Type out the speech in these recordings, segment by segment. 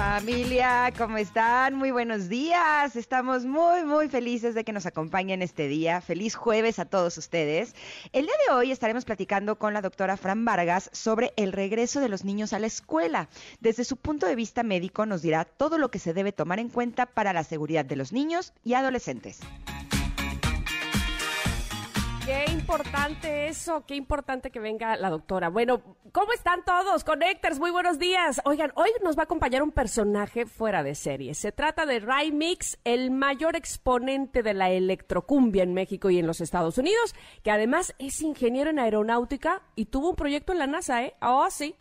Familia, ¿cómo están? Muy buenos días. Estamos muy, muy felices de que nos acompañen este día. Feliz jueves a todos ustedes. El día de hoy estaremos platicando con la doctora Fran Vargas sobre el regreso de los niños a la escuela. Desde su punto de vista médico nos dirá todo lo que se debe tomar en cuenta para la seguridad de los niños y adolescentes. Qué importante eso, qué importante que venga la doctora. Bueno, ¿cómo están todos? Connectors, muy buenos días. Oigan, hoy nos va a acompañar un personaje fuera de serie. Se trata de Ray Mix, el mayor exponente de la electrocumbia en México y en los Estados Unidos, que además es ingeniero en aeronáutica y tuvo un proyecto en la NASA, ¿eh? Oh, sí.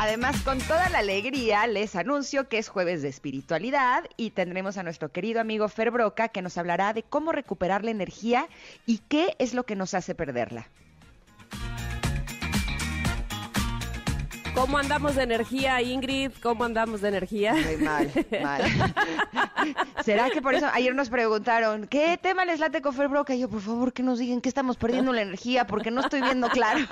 Además, con toda la alegría, les anuncio que es jueves de espiritualidad y tendremos a nuestro querido amigo Fer Broca que nos hablará de cómo recuperar la energía y qué es lo que nos hace perderla. ¿Cómo andamos de energía, Ingrid? ¿Cómo andamos de energía? Muy mal, mal. ¿Será que por eso ayer nos preguntaron, ¿qué tema les late con Fer Broca? Y yo, por favor, que nos digan que estamos perdiendo la energía porque no estoy viendo claro.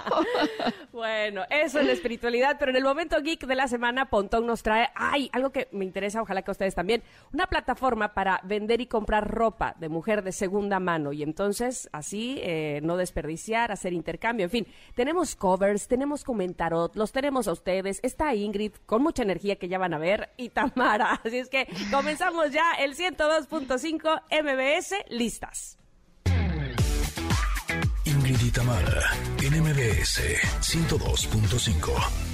Bueno, eso es la espiritualidad, pero en el momento geek de la semana, Pontón nos trae, ay, algo que me interesa, ojalá que ustedes también, una plataforma para vender y comprar ropa de mujer de segunda mano y entonces así eh, no desperdiciar, hacer intercambio, en fin, tenemos covers, tenemos comentarot, los tenemos a ustedes, está Ingrid con mucha energía que ya van a ver y Tamara, así es que comenzamos ya el 102.5 MBS, listas. Ingrid y Tamara, en MBS 102.5.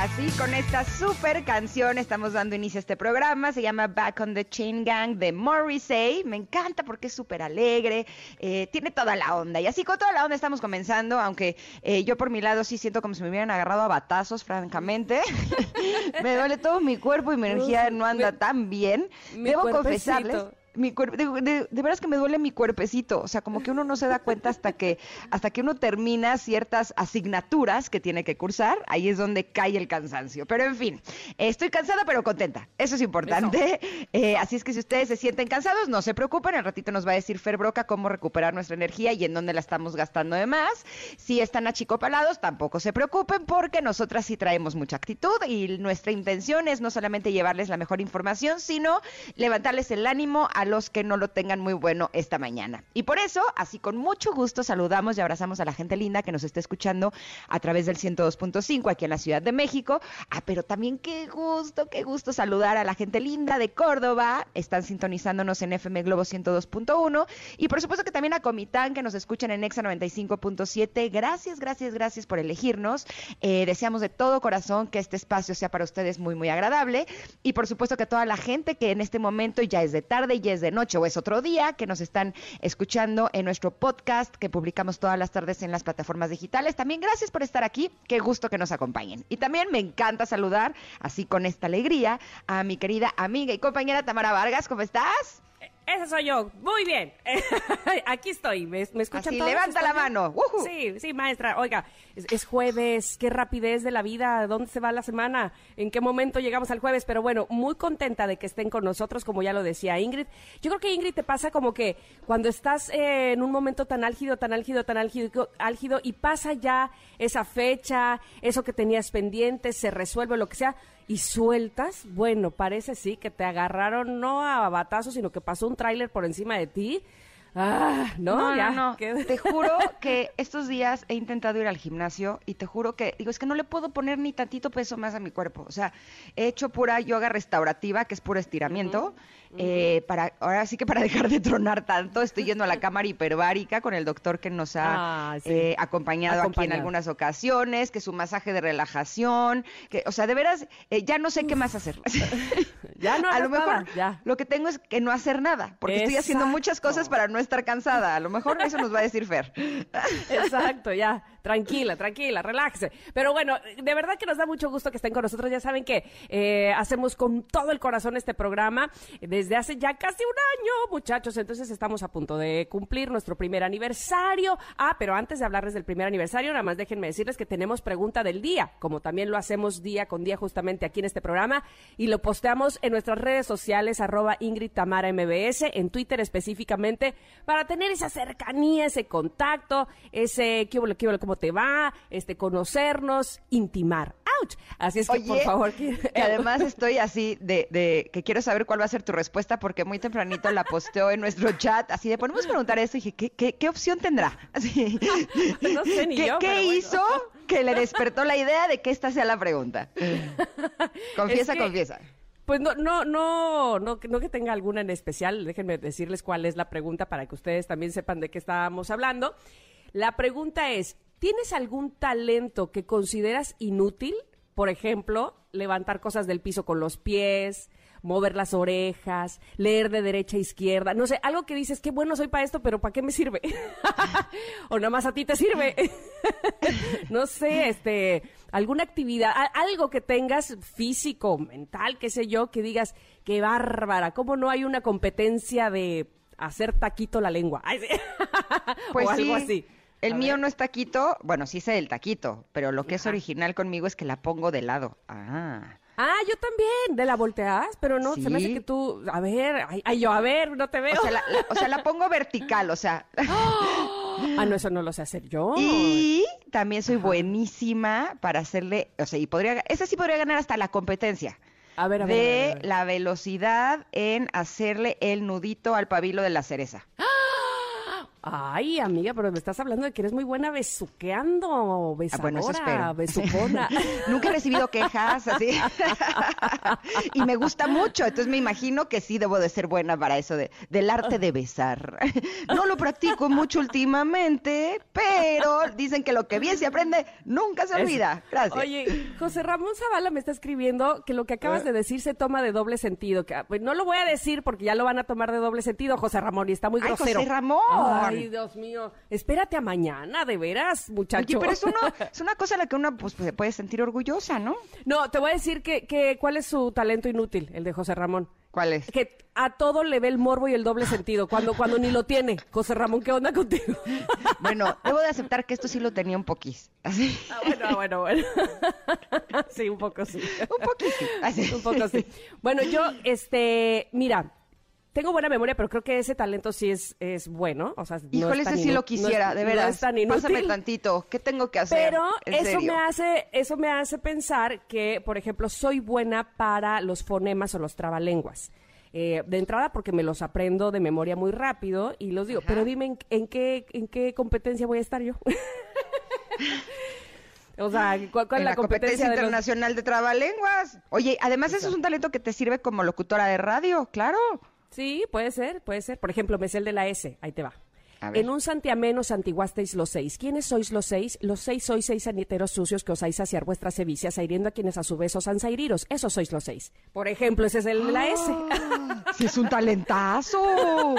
Así, con esta super canción estamos dando inicio a este programa. Se llama Back on the Chain Gang de Morrissey. Me encanta porque es súper alegre, eh, tiene toda la onda. Y así con toda la onda estamos comenzando, aunque eh, yo por mi lado sí siento como si me hubieran agarrado a batazos, francamente. me duele todo mi cuerpo y mi energía no anda tan bien. Debo confesarles mi cuerpo, de, de, de veras que me duele mi cuerpecito, o sea, como que uno no se da cuenta hasta que hasta que uno termina ciertas asignaturas que tiene que cursar, ahí es donde cae el cansancio. Pero en fin, estoy cansada pero contenta, eso es importante. Eh, así es que si ustedes se sienten cansados, no se preocupen, al ratito nos va a decir Fer Broca cómo recuperar nuestra energía y en dónde la estamos gastando de más. Si están achicopalados, tampoco se preocupen porque nosotras sí traemos mucha actitud y nuestra intención es no solamente llevarles la mejor información, sino levantarles el ánimo a los que no lo tengan muy bueno esta mañana. Y por eso, así con mucho gusto, saludamos y abrazamos a la gente linda que nos está escuchando a través del 102.5 aquí en la Ciudad de México. Ah, pero también qué gusto, qué gusto saludar a la gente linda de Córdoba. Están sintonizándonos en FM Globo 102.1. Y por supuesto que también a Comitán, que nos escuchan en Exa 95.7. Gracias, gracias, gracias por elegirnos. Eh, deseamos de todo corazón que este espacio sea para ustedes muy, muy agradable. Y por supuesto que toda la gente que en este momento ya es de tarde, es de noche o es otro día, que nos están escuchando en nuestro podcast que publicamos todas las tardes en las plataformas digitales. También gracias por estar aquí, qué gusto que nos acompañen. Y también me encanta saludar, así con esta alegría, a mi querida amiga y compañera Tamara Vargas, ¿cómo estás? Esa soy yo. Muy bien. Aquí estoy. ¿Me, me escuchan Así, todos? levanta la mano. Sí, sí, maestra. Oiga, es, es jueves. Qué rapidez de la vida. ¿Dónde se va la semana? ¿En qué momento llegamos al jueves? Pero bueno, muy contenta de que estén con nosotros, como ya lo decía Ingrid. Yo creo que Ingrid te pasa como que cuando estás eh, en un momento tan álgido, tan álgido, tan álgido, álgido y pasa ya esa fecha, eso que tenías pendiente, se resuelve lo que sea y sueltas, bueno, parece sí que te agarraron no a batazos, sino que pasó un tráiler por encima de ti. Ah, no, No, ya. no, Te juro que estos días he intentado ir al gimnasio y te juro que, digo, es que no le puedo poner ni tantito peso más a mi cuerpo. O sea, he hecho pura yoga restaurativa, que es puro estiramiento. Eh, para, ahora sí que para dejar de tronar tanto, estoy yendo a la cámara hiperbárica con el doctor que nos ha Ah, sí. eh, acompañado, aquí en algunas ocasiones, que su masaje de relajación, que, o sea, de veras, eh, ya no sé qué más hacer. Ya no a lo mejor ya. lo que tengo es que no hacer nada, porque estoy haciendo muchas cosas para no estar cansada. A lo mejor eso nos va a decir Fer. Exacto, ya. Tranquila, tranquila, relájese. Pero bueno, de verdad que nos da mucho gusto que estén con nosotros. Ya saben que eh, hacemos con todo el corazón este programa desde hace ya casi un año, muchachos. Entonces estamos a punto de cumplir nuestro primer aniversario. Ah, pero antes de hablarles del primer aniversario, nada más déjenme decirles que tenemos pregunta del día, como también lo hacemos día con día justamente aquí en este programa y lo posteamos en nuestras redes sociales, arroba Ingrid Tamara MBS, en Twitter específicamente, para tener esa cercanía, ese contacto, ese qué qué hubo, cómo te va, este conocernos, intimar. ¡Auch! Así es que, por favor, que además estoy así de, de que quiero saber cuál va a ser tu respuesta porque muy tempranito la posteó en nuestro chat, así de podemos preguntar eso y dije, ¿qué, qué, qué opción tendrá? Así, No sé ni ¿Qué, yo, qué bueno. hizo que le despertó la idea de que esta sea la pregunta? Confiesa, Es que- confiesa. Pues no, no, no, no, no que tenga alguna en especial. Déjenme decirles cuál es la pregunta para que ustedes también sepan de qué estábamos hablando. La pregunta es, ¿tienes algún talento que consideras inútil? Por ejemplo, levantar cosas del piso con los pies, mover las orejas, leer de derecha a izquierda. No sé, algo que dices, qué bueno soy para esto, pero ¿para qué me sirve? o nada más a ti te sirve. no sé, este, alguna actividad, algo que tengas físico, mental, qué sé yo, que digas, qué bárbara, ¿cómo no hay una competencia de hacer taquito la lengua? Pues o algo sí, así. El A mío ver. no es taquito, bueno, sí sé el taquito, pero lo que es original conmigo es que la pongo de lado. Ah. Ah, yo también, de la volteas, pero no, se me hace Sí. que tú, a ver, ay, ay, yo, a ver, no te veo. O sea, la, la- o sea, la pongo vertical, o sea. Ah, no, eso no lo sé hacer yo. Y también soy buenísima para hacerle, o sea, y podría, esa sí podría ganar hasta la competencia. A ver, a ver, a ver, De a ver. la velocidad en hacerle el nudito al pabilo de la cereza. Ay, amiga, pero me estás hablando de que eres muy buena besuqueando, besadora, Ah, bueno, besucona. Nunca he recibido quejas así. y me gusta mucho, entonces me imagino que sí debo de ser buena para eso de, del arte de besar. No lo practico mucho últimamente, pero dicen que lo que bien se aprende nunca se olvida. Gracias. Oye, José Ramón Zavala me está escribiendo que lo que acabas de decir se toma de doble sentido. Que, pues, no lo voy a decir porque ya lo van a tomar de doble sentido, José Ramón, y está muy Ay, grosero. José Ramón. Ay, Dios mío. Espérate a mañana, de veras, muchacho. Oye, pero es, uno, es una cosa la que uno pues, se puede sentir orgullosa, ¿no? No, te voy a decir que, que cuál es su talento inútil, el de José Ramón. ¿Cuál es? Que a todo le ve el morbo y el doble sentido, cuando, cuando ni lo tiene. José Ramón, ¿qué onda contigo? Bueno, debo de aceptar que esto sí lo tenía un poquís. Así. Ah, bueno, ah, bueno, bueno. Sí, un poco sí. Un poquito. Así. Un poco sí. Bueno, yo, este, mira, tengo buena memoria, pero creo que ese talento sí es, es bueno. O sea, no es ese sí lo no quisiera, es- de no veras. es tan inútil. Pásame tantito. ¿Qué tengo que hacer? Pero En eso serio. me hace, eso me hace pensar que, por ejemplo, soy buena para los fonemas o los trabalenguas. Eh, de entrada porque me los aprendo de memoria muy rápido y los digo, pero dime en, en qué en qué competencia voy a estar yo. o sea, ¿cuál, cuál en es la competencia de los- internacional de trabalenguas. Oye, además eso es un talento que te sirve como locutora de radio, claro. Sí, puede ser, puede ser. Por ejemplo, me sé el de la S, ahí te va. En un santiameno santiguasteis los seis. ¿Quiénes sois los seis? Los seis sois seis saniteros sucios que osáis saciar vuestras sevicias, hiriendo a quienes a su vez osan sairiros. Esos sois los seis. Por ejemplo, ese es el de la S. Sí, es un talentazo.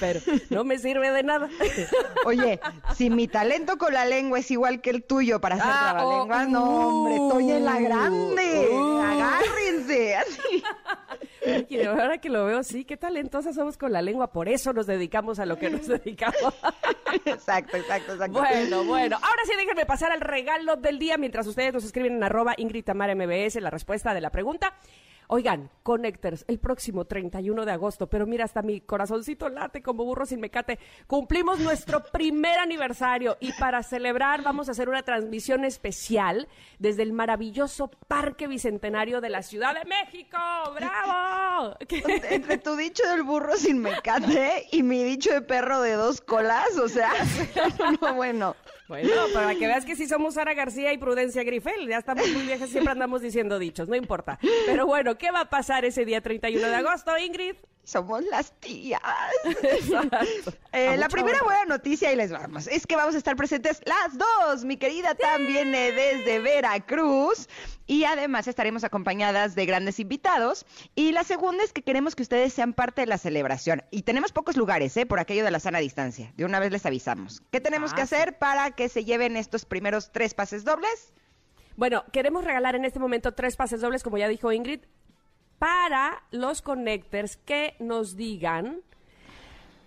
Pero no me sirve de nada. Oye, si mi talento con la lengua es igual que el tuyo para hacer Ah, trabalenguas, oh, no, hombre, estoy en la grande. uh. Agárrense. Así. Y ahora que lo veo, sí, qué talentosas somos con la lengua. Por eso nos dedicamos a lo que nos dedicamos. Exacto, exacto, exacto. Bueno, bueno. Ahora sí, déjenme pasar al regalo del día mientras ustedes nos escriben en arroba Ingrid Tamara MBS la respuesta de la pregunta. Oigan, Connectors, el próximo 31 de agosto, pero mira, hasta mi corazoncito late como burro sin mecate. Cumplimos nuestro primer aniversario y para celebrar vamos a hacer una transmisión especial desde el maravilloso Parque Bicentenario de la Ciudad de México. ¡Bravo! Entre tu dicho del burro sin mecate y mi dicho de perro de dos colas, o sea, no, bueno. Bueno, para que veas que sí somos Sara García y Prudencia Grifel, ya estamos muy viejas, siempre andamos diciendo dichos, no importa. Pero bueno, ¿qué va a pasar ese día 31 de agosto, Ingrid? Somos las tías. Eh, la primera buena noticia, y les vamos, es que vamos a estar presentes las dos. Mi querida Tam viene desde Veracruz y además estaremos acompañadas de grandes invitados. Y la segunda es que queremos que ustedes sean parte de la celebración. Y tenemos pocos lugares, ¿eh? Por aquello de la sana distancia. De una vez les avisamos. ¿Qué tenemos que Ah, hacer para que se lleven estos primeros tres pases dobles? Bueno, queremos regalar en este momento tres pases dobles, como ya dijo Ingrid, para los connectors que nos digan,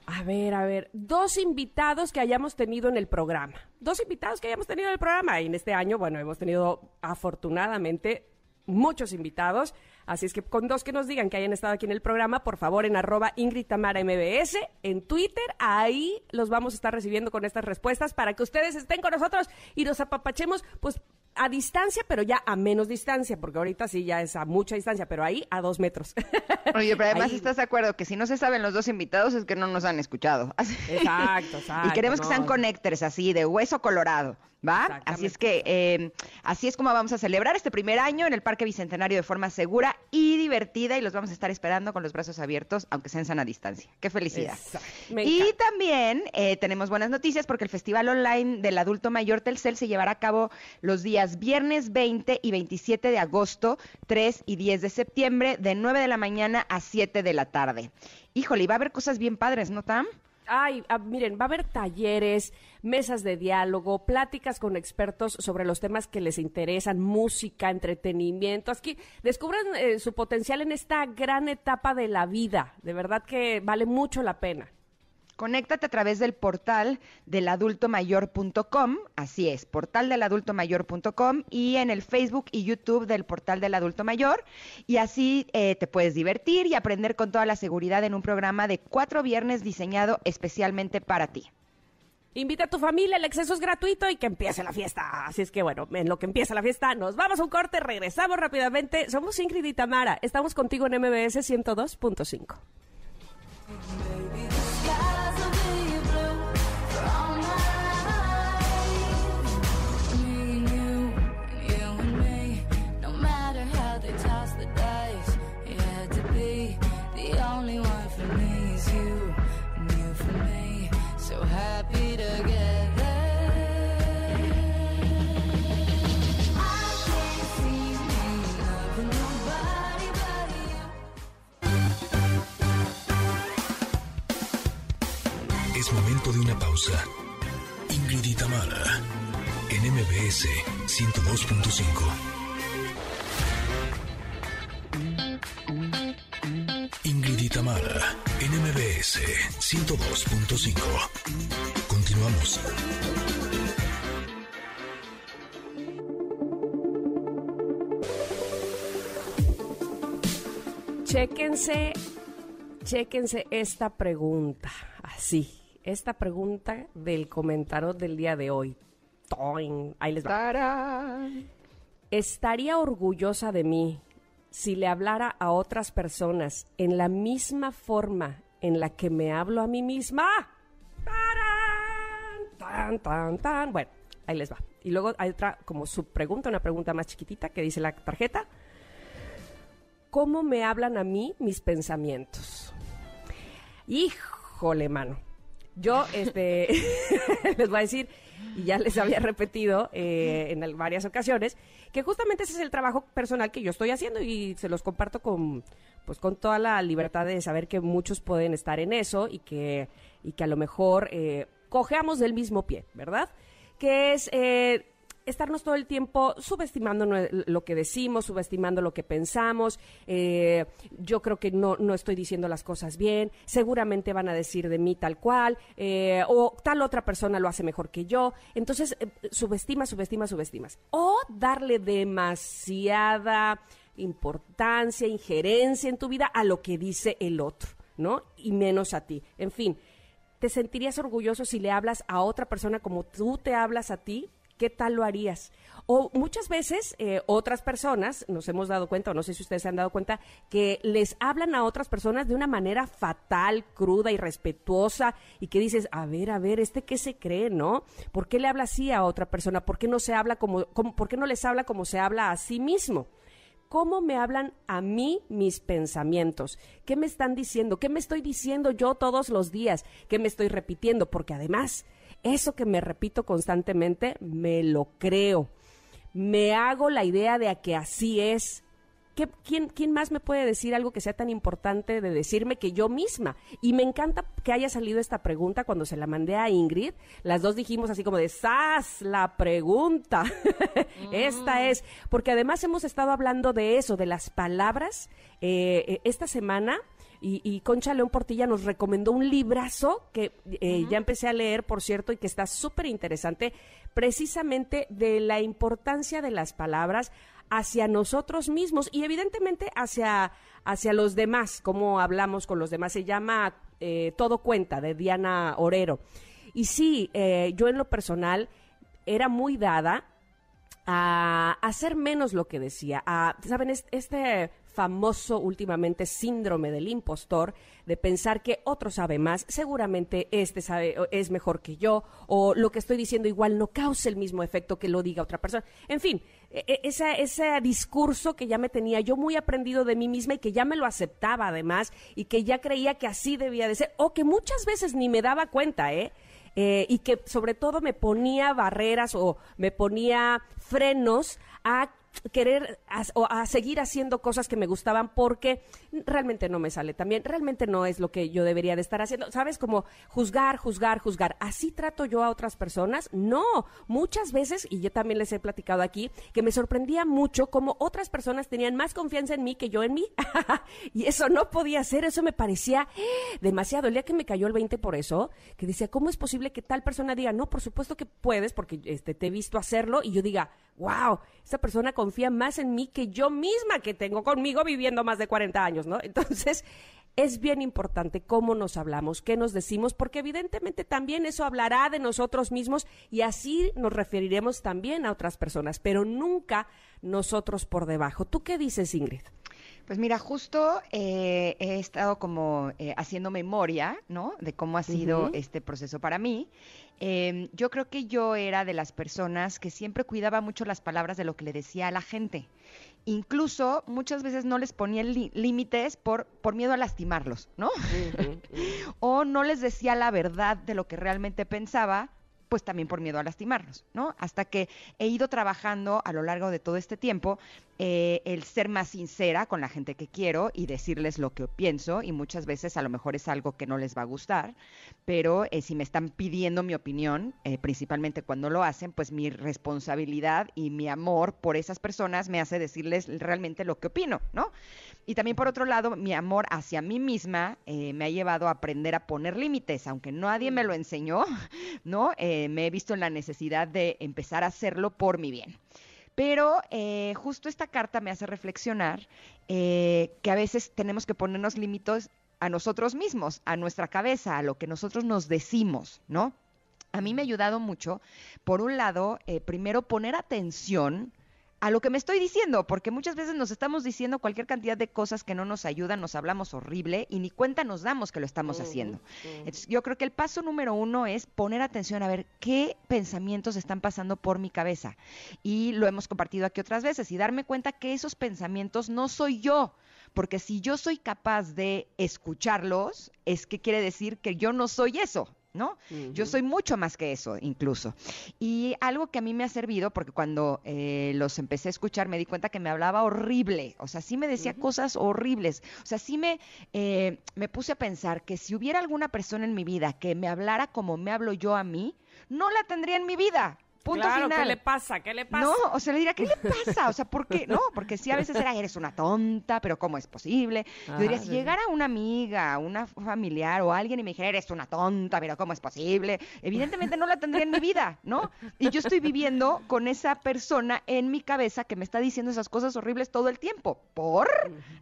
a ver, a ver, dos invitados que hayamos tenido en el programa. Dos invitados que hayamos tenido en el programa. Y en este año, bueno, hemos tenido afortunadamente muchos invitados. Así es que con dos que nos digan que hayan estado aquí en el programa, por favor, en arroba Ingrid MBS, en Twitter, ahí los vamos a estar recibiendo con estas respuestas para que ustedes estén con nosotros y nos apapachemos, pues a distancia, pero ya a menos distancia, porque ahorita sí ya es a mucha distancia, pero ahí a dos metros. Oye, pero además Ahí. estás de acuerdo que si no se saben los dos invitados es que no nos han escuchado. Exacto, exacto, Y queremos que sean connectors así, de hueso colorado, ¿va? Así es que eh, así es como vamos a celebrar este primer año en el Parque Bicentenario de forma segura y divertida y los vamos a estar esperando con los brazos abiertos, aunque sean sana distancia. ¡Qué felicidad! Y también eh, tenemos buenas noticias porque el Festival Online del Adulto Mayor Telcel se llevará a cabo los días viernes 20 y 27 de agosto, 3 y 10 de septiembre, de 9 de la mañana a 7 de la tarde. Híjole, y va a haber cosas bien padres, ¿no, Tam? Ay, ah, miren, va a haber talleres, mesas de diálogo, pláticas con expertos sobre los temas que les interesan, música, entretenimiento. Aquí descubran eh, su potencial en esta gran etapa de la vida. De verdad que vale mucho la pena. Conéctate a través del portal del adultomayor.com, así es, portal del adultomayor.com y en el Facebook y YouTube del portal del adulto mayor y así eh, te puedes divertir y aprender con toda la seguridad en un programa de cuatro viernes diseñado especialmente para ti. Invita a tu familia, el acceso es gratuito y que empiece la fiesta. Así es que bueno, en lo que empieza la fiesta, nos vamos a un corte, regresamos rápidamente. Somos Ingrid y Tamara, estamos contigo en MBS 102.5. de una pausa. Ingrid en MBS 102.5. Ingrid Tamara, en MBS 102.5. Continuamos. Chéquense, chéquense esta pregunta. Así, esta pregunta del comentario del día de hoy. Toin, Ahí les va. ¡Tarán! ¿Estaría orgullosa de mí si le hablara a otras personas en la misma forma en la que me hablo a mí misma? ¡Tarán! Tan, tan, tan. Bueno, ahí les va. Y luego hay otra como subpregunta, una pregunta más chiquitita que dice la tarjeta. ¿Cómo me hablan a mí mis pensamientos? Híjole, mano. Yo, este, les voy a decir, y ya les había repetido eh, en varias ocasiones, que justamente ese es el trabajo personal que yo estoy haciendo y se los comparto con, pues, con toda la libertad de saber que muchos pueden estar en eso y que, y que a lo mejor eh, cojeamos del mismo pie, ¿verdad? Que es eh, estarnos todo el tiempo subestimando lo que decimos, subestimando lo que pensamos. eh, yo creo que no, no estoy diciendo las cosas bien. Seguramente van a decir de mí tal cual. eh, o tal otra persona lo hace mejor que yo. Entonces, eh, subestimas, subestimas, subestimas. O darle demasiada importancia, injerencia en tu vida a lo que dice el otro, ¿no? Y menos a ti. En fin, ¿te sentirías orgulloso si le hablas a otra persona como tú te hablas a ti? ¿Qué tal lo harías? O muchas veces eh, otras personas, nos hemos dado cuenta, o no sé si ustedes se han dado cuenta, que les hablan a otras personas de una manera fatal, cruda, irrespetuosa, y que dices, a ver, a ver, ¿este qué se cree, no? ¿Por qué le habla así a otra persona? ¿Por qué no se habla como, como por qué no les habla como se habla a sí mismo? cómo me hablan a mí mis pensamientos, qué me están diciendo, qué me estoy diciendo yo todos los días, qué me estoy repitiendo, porque además eso que me repito constantemente me lo creo, me hago la idea de que así es. ¿Qué- quién, quién más me puede decir algo que sea tan importante de decirme que yo misma? Y me encanta que haya salido esta pregunta cuando se la mandé a Ingrid. Las dos dijimos así como de ¡Sas! La pregunta. esta es. Porque además hemos estado hablando de eso, de las palabras. Eh, eh, esta semana. Y, y Concha León Portilla nos recomendó un librazo que eh, ya empecé a leer, por cierto, y que está súper interesante, precisamente de la importancia de las palabras hacia nosotros mismos y evidentemente hacia, hacia los demás, cómo hablamos con los demás. Se llama eh, Todo Cuenta, de Diana Orero. Y sí, eh, yo en lo personal era muy dada a hacer menos lo que decía, a, ¿saben? Es- Este famoso últimamente síndrome del impostor, de pensar que otro sabe más, seguramente este sabe, es mejor que yo, o lo que estoy diciendo igual no causa el mismo efecto que lo diga otra persona. En fin, e- e- ese, ese discurso que ya me tenía yo muy aprendido de mí misma y que ya me lo aceptaba además, y que ya creía que así debía de ser, o que muchas veces ni me daba cuenta, ¿eh? eh, y que sobre todo me ponía barreras o me ponía frenos a querer o a seguir haciendo cosas que me gustaban porque realmente no me sale también, realmente no es lo que yo debería de estar haciendo, ¿sabes? Como juzgar, juzgar, juzgar. ¿Así trato yo a otras personas? No, muchas veces, y yo también les he platicado aquí, que me sorprendía mucho cómo otras personas tenían más confianza en mí que yo en mí. y eso no podía ser, eso me parecía demasiado. El día que me cayó el 20 por eso, que decía, ¿cómo es posible que tal persona diga, no, por supuesto que puedes, porque este, te he visto hacerlo, y yo diga, wow, esa persona confía más en mí que yo misma que tengo conmigo viviendo más de 40 años, ¿no? Entonces, es bien importante cómo nos hablamos, qué nos decimos, porque evidentemente también eso hablará de nosotros mismos y así nos referiremos también a otras personas, pero nunca nosotros por debajo. ¿Tú qué dices, Ingrid? Pues mira, justo eh, he estado como eh, haciendo memoria, ¿no? De cómo ha sido este proceso para mí. Eh, yo creo que yo era de las personas que siempre cuidaba mucho las palabras de lo que le decía a la gente. Incluso muchas veces no les ponía límites por, por miedo a lastimarlos, ¿no? o no les decía la verdad de lo que realmente pensaba, pues también por miedo a lastimarlos, ¿no? Hasta que he ido trabajando a lo largo de todo este tiempo eh, el ser más sincera con la gente que quiero y decirles lo que pienso y muchas veces a lo mejor es algo que no les va a gustar, pero eh, si me están pidiendo mi opinión, eh, principalmente cuando lo hacen, pues mi responsabilidad y mi amor por esas personas me hace decirles realmente lo que opino, ¿no? Y también por otro lado, mi amor hacia mí misma eh, me ha llevado a aprender a poner límites, aunque nadie me lo enseñó, ¿no? Eh, me he visto en la necesidad de empezar a hacerlo por mi bien. Pero eh, justo esta carta me hace reflexionar eh, que a veces tenemos que ponernos límites a nosotros mismos, a nuestra cabeza, a lo que nosotros nos decimos, ¿no? A mí me ha ayudado mucho, por un lado, eh, primero poner atención a lo que me estoy diciendo, porque muchas veces nos estamos diciendo cualquier cantidad de cosas que no nos ayudan, nos hablamos horrible y ni cuenta nos damos que lo estamos haciendo. Entonces, yo creo que el paso número uno es poner atención a ver qué pensamientos están pasando por mi cabeza. Y lo hemos compartido aquí otras veces y darme cuenta que esos pensamientos no soy yo. Porque si yo soy capaz de escucharlos, es que quiere decir que yo no soy eso, ¿no? Yo soy mucho más que eso, incluso. Y algo que a mí me ha servido, porque cuando eh, los empecé a escuchar me di cuenta que me hablaba horrible, o sea, sí me decía cosas horribles, o sea, sí me, eh, me puse a pensar que si hubiera alguna persona en mi vida que me hablara como me hablo yo a mí, no la tendría en mi vida. Punto claro, final. ¿qué le pasa? ¿Qué le pasa? No, o sea, le diría, ¿qué le pasa? O sea, ¿por qué? No, porque sí, a veces era, eres una tonta, pero ¿cómo es posible? Yo diría, Ah, si sí. llegara una amiga, una familiar o alguien y me dijera, eres una tonta, pero ¿cómo es posible? Evidentemente no la tendría en mi vida, ¿no? Y yo estoy viviendo con esa persona en mi cabeza que me está diciendo esas cosas horribles todo el tiempo. ¿Por?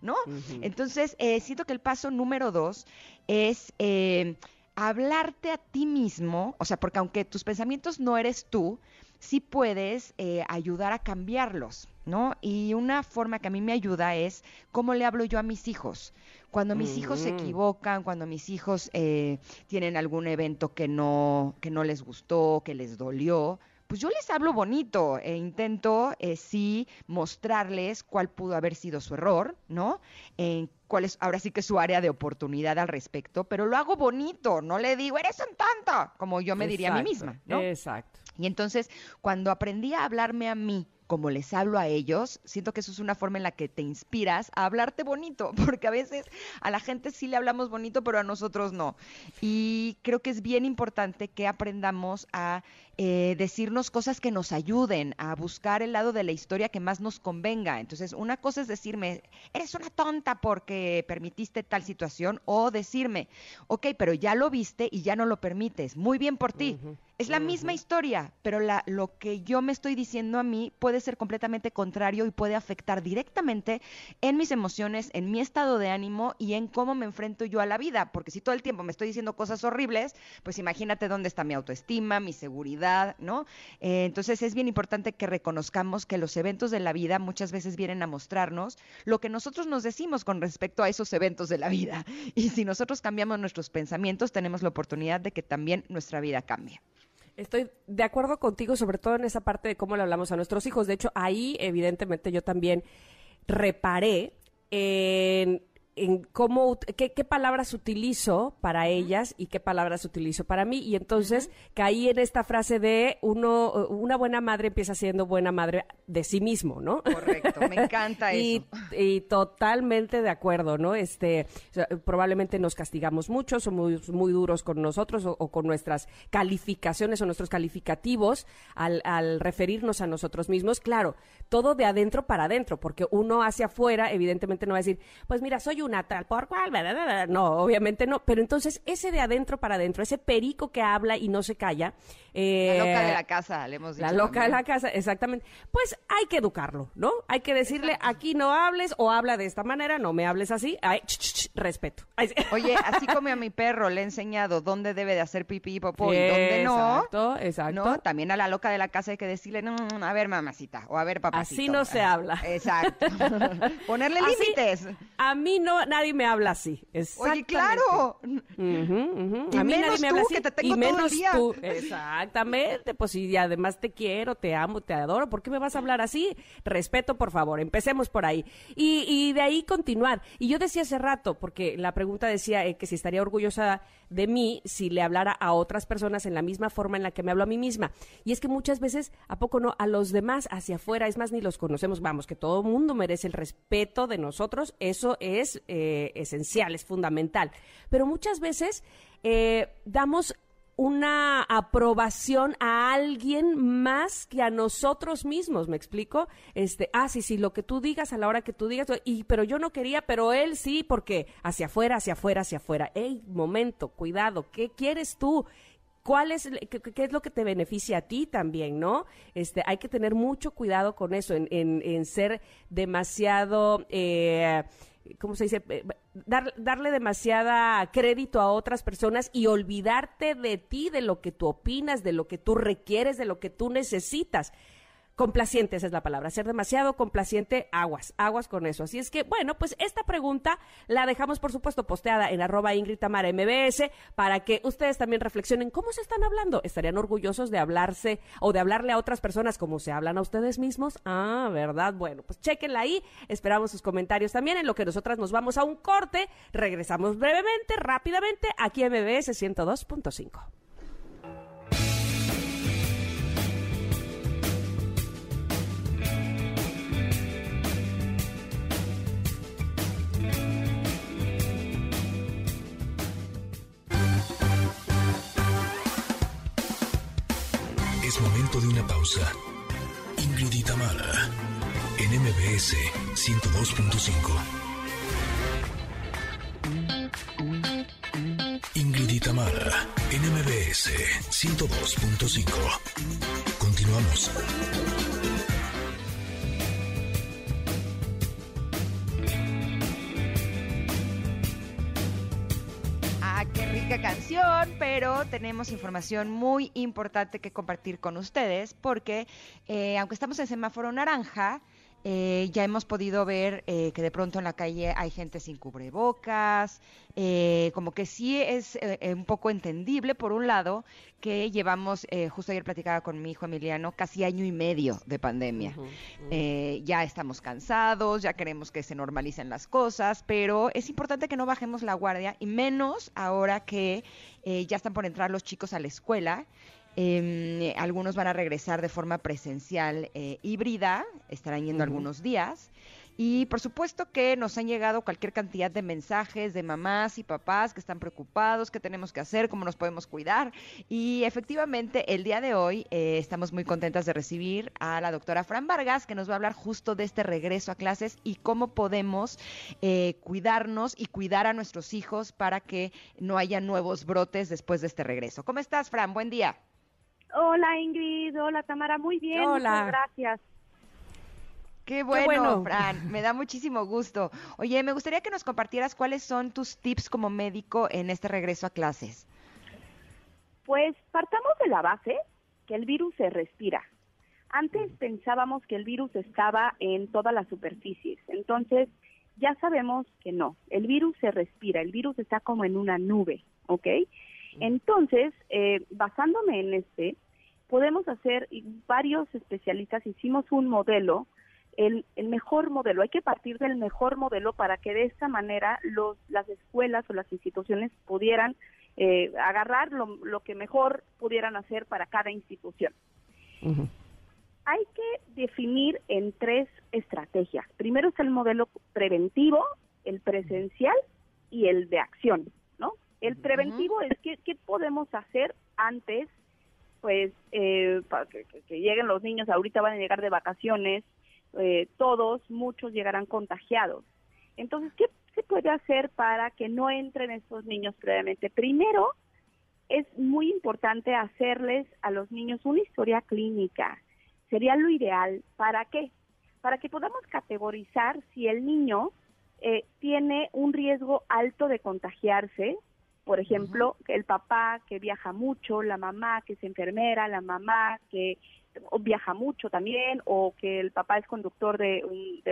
¿No? Entonces, eh, siento que el paso número dos es... eh, hablarte a ti mismo, o sea, porque aunque tus pensamientos no eres tú, sí puedes eh, ayudar a cambiarlos, ¿no? Y una forma que a mí me ayuda es cómo le hablo yo a mis hijos. Cuando mis hijos se Mm. equivocan, cuando mis hijos eh, tienen algún evento que no, que no les gustó, que les dolió, pues yo les hablo bonito e intento eh, sí mostrarles cuál pudo haber sido su error, ¿no? En cuál es ahora sí que su área de oportunidad al respecto, pero lo hago bonito, no le digo, eres un tonto, como yo me diría a mí misma, ¿no? Exacto. Y entonces, cuando aprendí a hablarme a mí como les hablo a ellos, siento que eso es una forma en la que te inspiras a hablarte bonito, porque a veces a la gente sí le hablamos bonito, pero a nosotros no. Y creo que es bien importante que aprendamos a eh, decirnos cosas que nos ayuden, a buscar el lado de la historia que más nos convenga. Entonces, una cosa es decirme, eres una tonta porque permitiste tal situación, o decirme, ok, pero ya lo viste y ya no lo permites. Muy bien por ti. Es la misma historia, pero la, lo que yo me estoy diciendo a mí puede ser completamente contrario y puede afectar directamente en mis emociones, en mi estado de ánimo y en cómo me enfrento yo a la vida. Porque si todo el tiempo me estoy diciendo cosas horribles, pues imagínate dónde está mi autoestima, mi seguridad, ¿no? Eh, entonces es bien importante que reconozcamos que los eventos de la vida muchas veces vienen a mostrarnos lo que nosotros nos decimos con respecto a esos eventos de la vida. Y si nosotros cambiamos nuestros pensamientos, tenemos la oportunidad de que también nuestra vida cambie. Estoy de acuerdo contigo, sobre todo en esa parte de cómo le hablamos a nuestros hijos. De hecho, ahí, evidentemente, yo también reparé en, en cómo, qué, qué palabras utilizo para ellas y qué palabras utilizo para mí. Y entonces caí en esta frase de uno, una buena madre empieza siendo buena madre de sí mismo, ¿no? Correcto, me encanta eso. y totalmente de acuerdo, ¿no? Este, probablemente nos castigamos mucho, somos muy duros con nosotros o, o con nuestras calificaciones o nuestros calificativos al, al referirnos a nosotros mismos. Claro, todo de adentro para adentro, porque uno hacia afuera, evidentemente no va a decir, pues mira, soy una tal por cual, no, obviamente no. Pero entonces ese de adentro para adentro, ese perico que habla y no se calla. Eh, La loca de la casa, le hemos dicho. la loca de la casa, exactamente. Pues hay que educarlo, ¿no? Hay que decirle, aquí no hables o habla de esta manera, no me hables así. Ay, ch, ch, ch, respeto. Ay, sí. Oye, así como a mi perro le he enseñado dónde debe de hacer pipí y popó y dónde no. Exacto, exacto. ¿no? También a la loca de la casa hay que decirle, no, no, no, a ver, mamacita, o a ver, papacito. Así no se habla. Exacto. Ponerle Así, límites. A mí no, nadie me habla así. Oye, claro. Y A mí menos nadie me habla tú, así. que te tengo y todo el menos día. tú. Exactamente. Pues y además te quiero, te amo, te adoro. ¿Por qué me vas a hablar así? Respeto, por favor. Empecemos por ahí. Y, y de ahí continuar. Y yo decía hace rato, porque la pregunta decía eh, que si estaría orgullosa de mí si le hablara a otras personas en la misma forma en la que me hablo a mí misma. Y es que muchas veces, ¿a poco no? A los demás hacia afuera, es más, ni los conocemos. Vamos, que todo mundo merece el respeto de nosotros. Eso es eh, esencial, es fundamental. Pero muchas veces eh, damos una aprobación a alguien más que a nosotros mismos, ¿me explico? Este, ah, sí, sí, lo que tú digas a la hora que tú digas, y pero yo no quería, pero él sí, porque hacia afuera, hacia afuera, hacia afuera. Ey, momento, cuidado, ¿qué quieres tú? ¿Cuál es, qué, es lo que te beneficia a ti también, no? Este, hay que tener mucho cuidado con eso, en, en, en ser demasiado, eh, ¿cómo se dice? Eh, Dar, darle demasiada crédito a otras personas y olvidarte de ti, de lo que tú opinas, de lo que tú requieres, de lo que tú necesitas. Complaciente, esa es la palabra. Ser demasiado complaciente, aguas, aguas con eso. Así es que, bueno, pues esta pregunta la dejamos, por supuesto, posteada en arroba Ingrid Tamara MBS para que ustedes también reflexionen cómo se están hablando. ¿Estarían orgullosos de hablarse o de hablarle a otras personas como se hablan a ustedes mismos? Ah, ¿verdad? Bueno, pues chequenla ahí. Esperamos sus comentarios también. En lo que nosotras nos vamos a un corte, regresamos brevemente, rápidamente, aquí en MBS 102.5. una pausa. Ingrid y en MBS 102.5. Ingrid y en MBS 102.5. Continuamos. Canción, pero tenemos información muy importante que compartir con ustedes porque eh, aunque estamos en semáforo naranja, Eh, ya hemos podido ver eh, que de pronto en la calle hay gente sin cubrebocas, eh, como que sí es eh, eh, un poco entendible, por un lado, que llevamos, eh, justo ayer platicaba con mi hijo Emiliano, casi año y medio de pandemia. Eh, ya estamos cansados, ya queremos que se normalicen las cosas, pero es importante que no bajemos la guardia y menos ahora que ya están por entrar los chicos a la escuela. Eh, algunos van a regresar de forma presencial eh, híbrida, estarán yendo algunos días. Y por supuesto que nos han llegado cualquier cantidad de mensajes de mamás y papás que están preocupados, qué tenemos que hacer, cómo nos podemos cuidar. Y efectivamente, el día de hoy eh, estamos muy contentas de recibir a la doctora Fran Vargas, que nos va a hablar justo de este regreso a clases y cómo podemos eh, cuidarnos y cuidar a nuestros hijos para que no haya nuevos brotes después de este regreso. ¿Cómo estás, Fran? Buen día. Hola Ingrid, hola Tamara, muy bien, Hola. muchas gracias. Qué bueno, bueno. Fran, me da muchísimo gusto. Oye, me gustaría que nos compartieras cuáles son tus tips como médico en este regreso a clases. Pues partamos de la base que el virus se respira. Antes pensábamos que el virus estaba en todas las superficies, entonces ya sabemos que no, el virus se respira, el virus está como en una nube, ¿ok? Entonces, eh, basándome en este, podemos hacer, varios especialistas hicimos un modelo, el, el mejor modelo, hay que partir del mejor modelo para que de esta manera los, las escuelas o las instituciones pudieran eh, agarrar lo, lo que mejor pudieran hacer para cada institución. Hay que definir en tres estrategias. Primero está el modelo preventivo, el presencial y el de acción. El preventivo es qué, qué podemos hacer antes, pues, eh, para que, que- que lleguen los niños, ahorita van a llegar de vacaciones, eh, todos, muchos llegarán contagiados. Entonces, ¿qué se puede hacer para que no entren estos niños previamente? Primero, es muy importante hacerles a los niños una historia clínica. Sería lo ideal. ¿Para qué? Para que podamos categorizar si el niño eh, tiene un riesgo alto de contagiarse. Por ejemplo, que el papá que viaja mucho, la mamá que es enfermera, la mamá que viaja mucho también, o que el papá es conductor de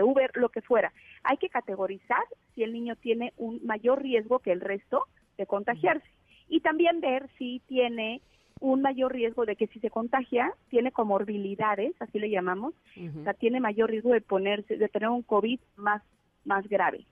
Uber, lo que fuera. Hay que categorizar si el niño tiene un mayor riesgo que el resto de contagiarse. Y también ver si tiene un mayor riesgo de que si se contagia tiene comorbilidades, así le llamamos, o sea, tiene mayor riesgo de ponerse de tener un COVID más más grave.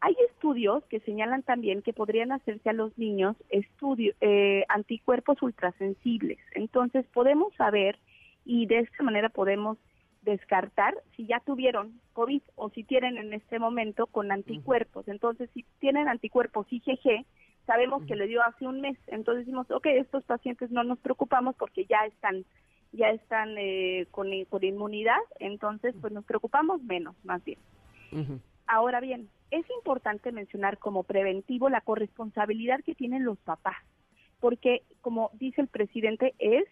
Hay estudios que señalan también que podrían hacerse a los niños estudio, eh, anticuerpos ultrasensibles. Entonces podemos saber y de esta manera podemos descartar si ya tuvieron COVID o si tienen en este momento con anticuerpos. Entonces, si tienen anticuerpos IgG, sabemos que le dio hace un mes. Entonces decimos, ok, estos pacientes no nos preocupamos porque ya están ya están eh, con, con inmunidad, entonces pues nos preocupamos menos, más bien. Ahora bien, es importante mencionar como preventivo la corresponsabilidad que tienen los papás, porque como dice el presidente, es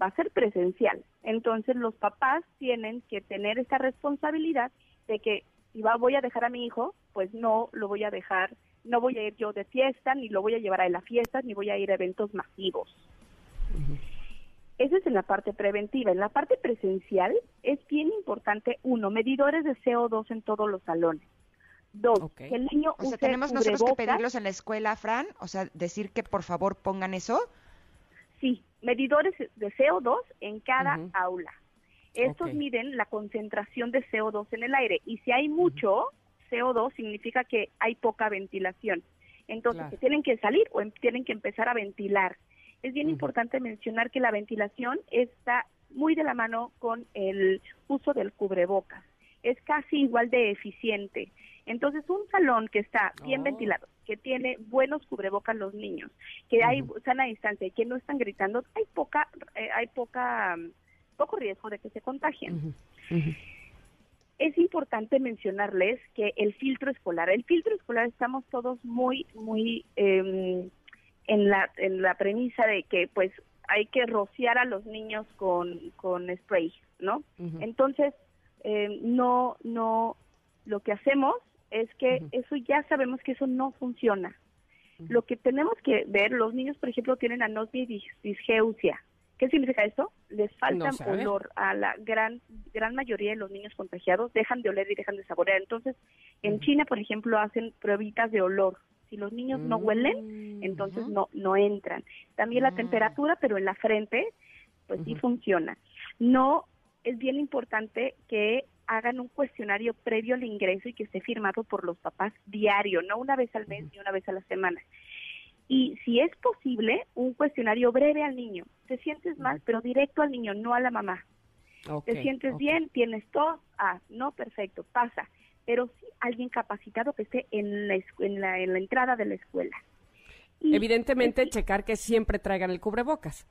va a ser presencial. Entonces los papás tienen que tener esa responsabilidad de que si va, voy a dejar a mi hijo, pues no lo voy a dejar, no voy a ir yo de fiesta, ni lo voy a llevar a la fiesta, ni voy a ir a eventos masivos. Eso es en la parte preventiva. En la parte presencial es bien importante, uno, medidores de CO2 en todos los salones. Dos, Ok. que el niño O sea, use tenemos nosotros que pedirlos en la escuela, Fran, o sea, decir que por favor pongan eso. Sí, medidores de CO2 en cada aula. Estos miden la concentración de CO2 en el aire y si hay mucho CO2 significa que hay poca ventilación. Entonces, Claro. tienen que salir o em- tienen que empezar a ventilar. Es bien importante mencionar que la ventilación está muy de la mano con el uso del cubrebocas. Es casi igual de eficiente. Entonces, un salón que está bien Oh. ventilado, que tiene buenos cubrebocas los niños, que hay sana distancia y que no están gritando, hay poca, eh, hay poca, mm, poco riesgo de que se contagien. Es importante mencionarles que el filtro escolar, el filtro escolar estamos todos muy, muy em, en la en la premisa de que pues hay que rociar a los niños con, con spray, ¿no? Entonces, eh, no, no, lo que hacemos es que eso ya sabemos que eso no funciona. Lo que tenemos que ver, los niños, por ejemplo, tienen anosmia y dis- disgeusia. ¿Qué significa esto? Les falta No olor a la gran gran mayoría de los niños contagiados, dejan de oler y dejan de saborear. Entonces, en China, por ejemplo, hacen pruebitas de olor. Si los niños no huelen, Mm, entonces no no entran. También la temperatura, pero en la frente, pues sí funciona. No es bien importante que hagan un cuestionario previo al ingreso y que esté firmado por los papás diario, no una vez al mes ni una vez a la semana. Y si es posible, un cuestionario breve al niño. Te sientes mal, pero directo al niño, no a la mamá. Te sientes bien, tienes tos, ah, no, perfecto, pasa. Pero sí alguien capacitado que esté en la, en la, en la entrada de la escuela. Y Evidentemente, checar que siempre traigan el cubrebocas.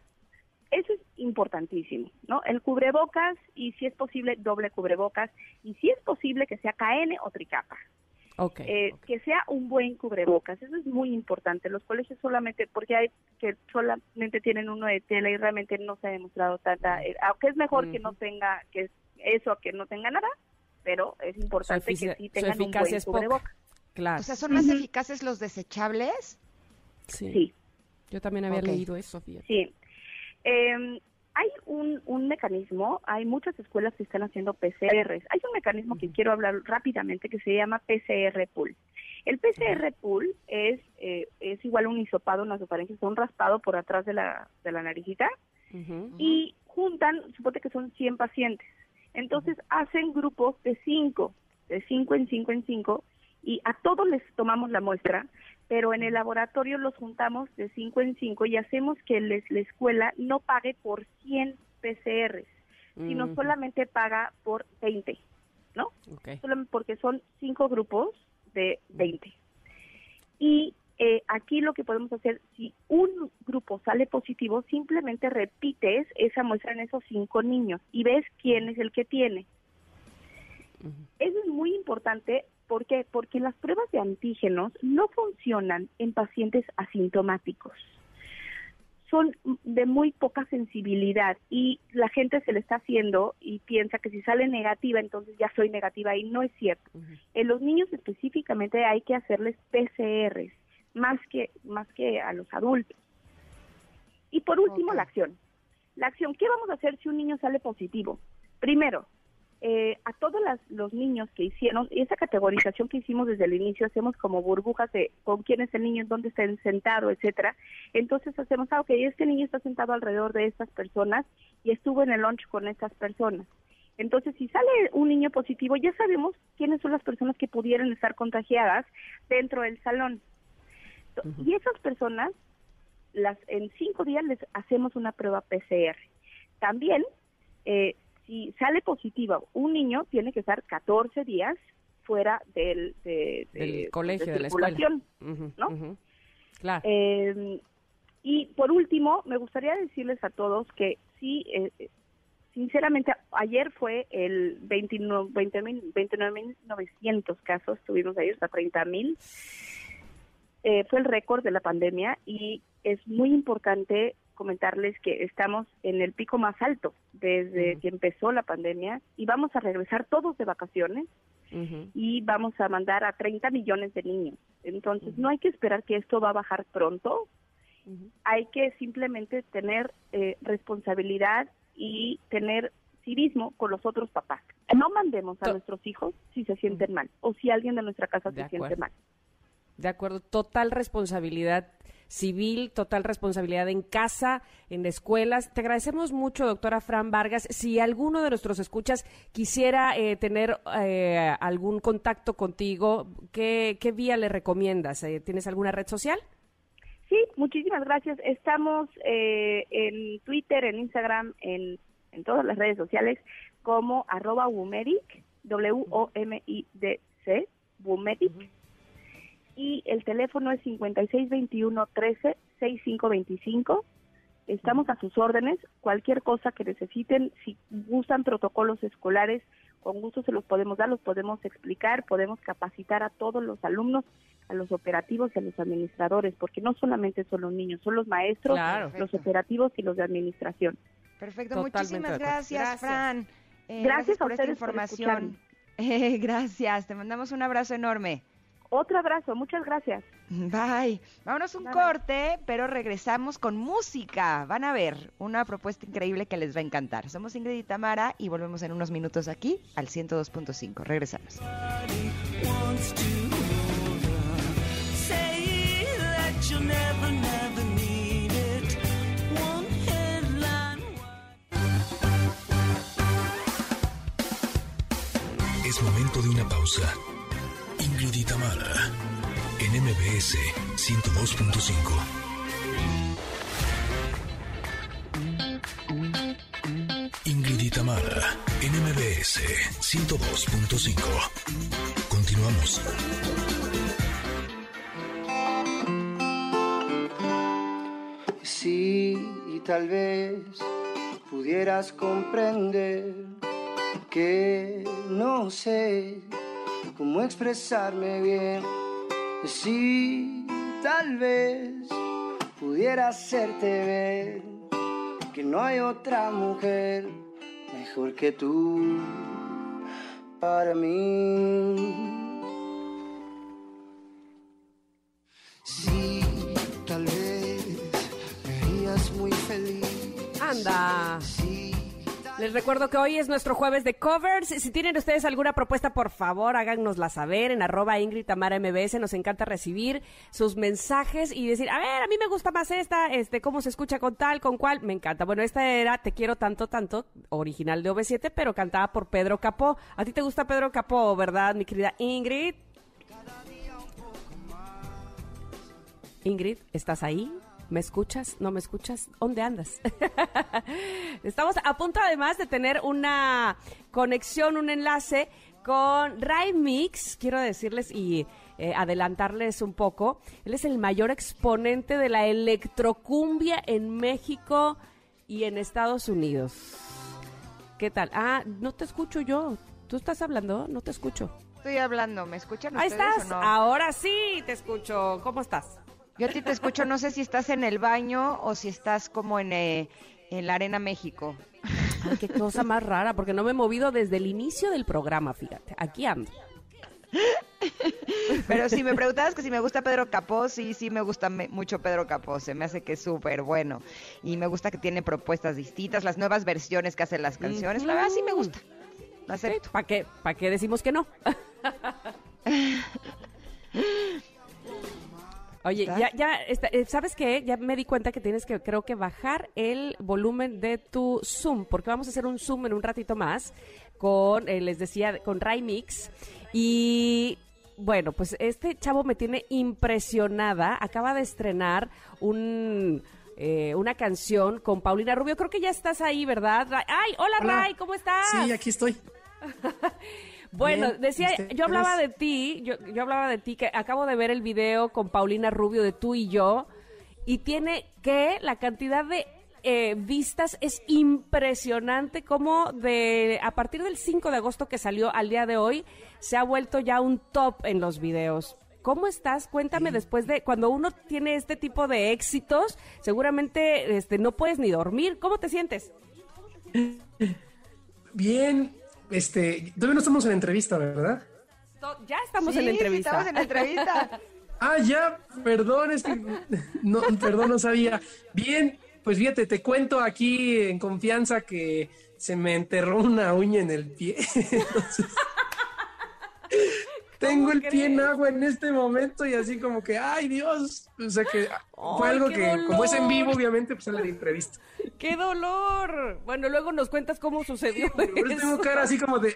Eso es importantísimo, ¿no? El cubrebocas y si es posible doble cubrebocas y si es posible que sea KN o tricapa. Ok. Eh. Que sea un buen cubrebocas, eso es muy importante. Los colegios solamente, porque hay que solamente tienen uno de tela y realmente no se ha demostrado tanta, eh, aunque es mejor que no tenga que eso a que no tenga nada, pero es importante que sí tengan un buen cubrebocas. Claro. O sea, ¿son más eficaces los desechables? sí. Sí. Yo también había leído eso, fíjate. Sí. Eh, hay un, un mecanismo, hay muchas escuelas que están haciendo PCRs. Hay un mecanismo que quiero hablar rápidamente que se llama PCR Pool. El PCR Pool es, eh, es igual a un hisopado, una nasofaringe, un raspado por atrás de la, de la naricita y juntan, suponte que son 100 pacientes. Entonces hacen grupos de 5, de 5 en 5 en 5 y a todos les tomamos la muestra, pero en el laboratorio los juntamos de 5 en 5 y hacemos que les, la escuela no pague por 100 PCRs, sino solamente paga por 20, ¿no? Ok. solamente porque son cinco grupos de 20. Y eh, aquí lo que podemos hacer, si un grupo sale positivo, simplemente repites esa muestra en esos cinco niños y ves quién es el que tiene. Eso es muy importante ¿por qué? porque las pruebas de antígenos no funcionan en pacientes asintomáticos. Son de muy poca sensibilidad y la gente se le está haciendo y piensa que si sale negativa, entonces ya soy negativa y no es cierto. En los niños específicamente hay que hacerles PCRs más que más que a los adultos. Y por último, la acción. La acción, ¿qué vamos a hacer si un niño sale positivo? Primero, eh, a todos las- los niños que hicieron, esa categorización que hicimos desde el inicio, hacemos como burbujas de con quién es el niño, en dónde está sentado, etcétera. Entonces hacemos, ah, ok, este niño está sentado alrededor de estas personas y estuvo en el lunch con estas personas. Entonces, si sale un niño positivo, ya sabemos quiénes son las personas que pudieran estar contagiadas dentro del salón. Y esas personas, las en cinco días les hacemos una prueba PCR. También, eh, si sale positiva un niño, tiene que estar 14 días fuera del, de- de- Del colegio, de la. Ujú, ¿no? Claro. Eh, y por último, me gustaría decirles a todos que sí, eh, eh, sinceramente, ayer fue el 29 20.000 29.900 casos, tuvimos ayer hasta 30.000. Eh, fue el récord de la pandemia y es muy importante comentarles que estamos en el pico más alto desde que empezó la pandemia y vamos a regresar todos de vacaciones y vamos a mandar a 30 millones de niños. Entonces, no hay que esperar que esto va a bajar pronto. Hay que simplemente tener eh, responsabilidad y tener civismo con los otros papás. No mandemos a nuestros hijos si se sienten mal o si alguien de nuestra casa De se siente mal. De acuerdo, total responsabilidad civil, total responsabilidad en casa, en escuelas. Te agradecemos mucho, doctora Fran Vargas. Si alguno de nuestros escuchas quisiera eh, tener eh, algún contacto contigo, ¿qué, qué vía le recomiendas? Eh, ¿Tienes alguna red social? Sí, muchísimas gracias. Estamos eh, en Twitter, en Instagram, en, en todas las redes sociales como arroba Womedic, W-O-M-I-D-C, Womedic. Y el teléfono es 5621-13-6525. Estamos a sus órdenes. Cualquier cosa que necesiten, si gustan protocolos escolares, con gusto se los podemos dar, los podemos explicar, podemos capacitar a todos los alumnos, a los operativos y a los administradores, porque no solamente son los niños, son los maestros, Claro. los operativos y los de administración. Perfecto, Totalmente muchísimas gracias, Gracias. Fran. Eh, Gracias a por esta ustedes por información. Eh, gracias, te mandamos un abrazo enorme. Otro abrazo, muchas gracias. Bye. Vámonos un Bye, corte, pero regresamos con música. Van a ver una propuesta increíble que les va a encantar. Somos Ingrid y Tamara y volvemos en unos minutos aquí al 102.5. Regresamos. Es momento de una pausa. Ingrid y en MBS 102.5. Ingrid y Tamara, en MBS 102.5. Continuamos. Sí, y tal vez pudieras comprender que no sé cómo expresarme bien. Sí, tal vez pudiera hacerte ver que no hay otra mujer mejor que tú para mí. Sí, tal vez me harías muy feliz. Anda. Sí, Les recuerdo que hoy es nuestro jueves de covers. Si tienen ustedes alguna propuesta, por favor, háganosla saber en arroba Ingrid Tamara MBS. Nos encanta recibir sus mensajes y decir, a ver, a mí me gusta más esta, este, cómo se escucha con tal, con cual. Me encanta. Bueno, esta era Te quiero tanto, tanto, original de OV7, pero cantada por Pedro Capó. ¿A ti te gusta Pedro Capó, verdad, mi querida Ingrid? Ingrid, ¿estás ahí? ¿Me escuchas? ¿No me escuchas? ¿Dónde andas? Estamos a punto además de tener una conexión, un enlace con Ray Mix, quiero decirles y eh, adelantarles un poco. Él es el mayor exponente de la electrocumbia en México y en Estados Unidos. ¿Qué tal? Ah, no te escucho yo. ¿Tú estás hablando? No te escucho. Estoy hablando, ¿me escuchan Ahí ustedes estás. o no? Ahora sí te escucho. ¿Cómo estás? Yo a ti te escucho, no sé si estás en el baño o si estás como en, eh, en la Arena México. Ay, qué cosa más rara, porque no me he movido desde el inicio del programa, fíjate. Aquí ando. Pero si me preguntabas que si me gusta Pedro Capó, sí, sí me gusta me- mucho Pedro Capó, se me hace que es súper bueno. Y me gusta que tiene propuestas distintas, las nuevas versiones que hacen las canciones, la verdad sí me gusta. ¿Para qué, ¿Para qué decimos que no? Oye, ya, ya, está- eh, ¿sabes qué? Ya me di cuenta que tienes que, creo que bajar el volumen de tu Zoom, porque vamos a hacer un Zoom en un ratito más con, eh, les decía, con Ray Mix. Y bueno, pues este chavo me tiene impresionada. Acaba de estrenar un, eh, una canción con Paulina Rubio. Creo que ya estás ahí, ¿verdad? Ray? ¡Ay, hola, Hola. Ray! ¿Cómo estás? Sí, aquí estoy. Bueno, Bien, decía, yo hablaba de ti, yo, yo hablaba de ti, que acabo de ver el video con Paulina Rubio de tú y yo, y tiene que la cantidad de eh, vistas es impresionante, como de a partir del 5 de agosto que salió al día de hoy, se ha vuelto ya un top en los videos. ¿Cómo estás? Cuéntame después de cuando uno tiene este tipo de éxitos, seguramente este no puedes ni dormir. ¿Cómo te sientes? Bien, este, todavía no estamos en entrevista, ¿verdad? Ya estamos Sí, en entrevista. estamos en entrevista. Ah, ya, perdón, es que no, perdón, no sabía. Bien, pues fíjate, te cuento aquí en confianza que se me enterró una uña en el pie. Entonces, tengo el pie en agua en este momento y así como que, ay Dios, o sea que fue Ay, algo que, como es en vivo, obviamente, pues sale de imprevisto. ¡Qué dolor! Bueno, luego nos cuentas cómo sucedió Por eso tengo cara así como de.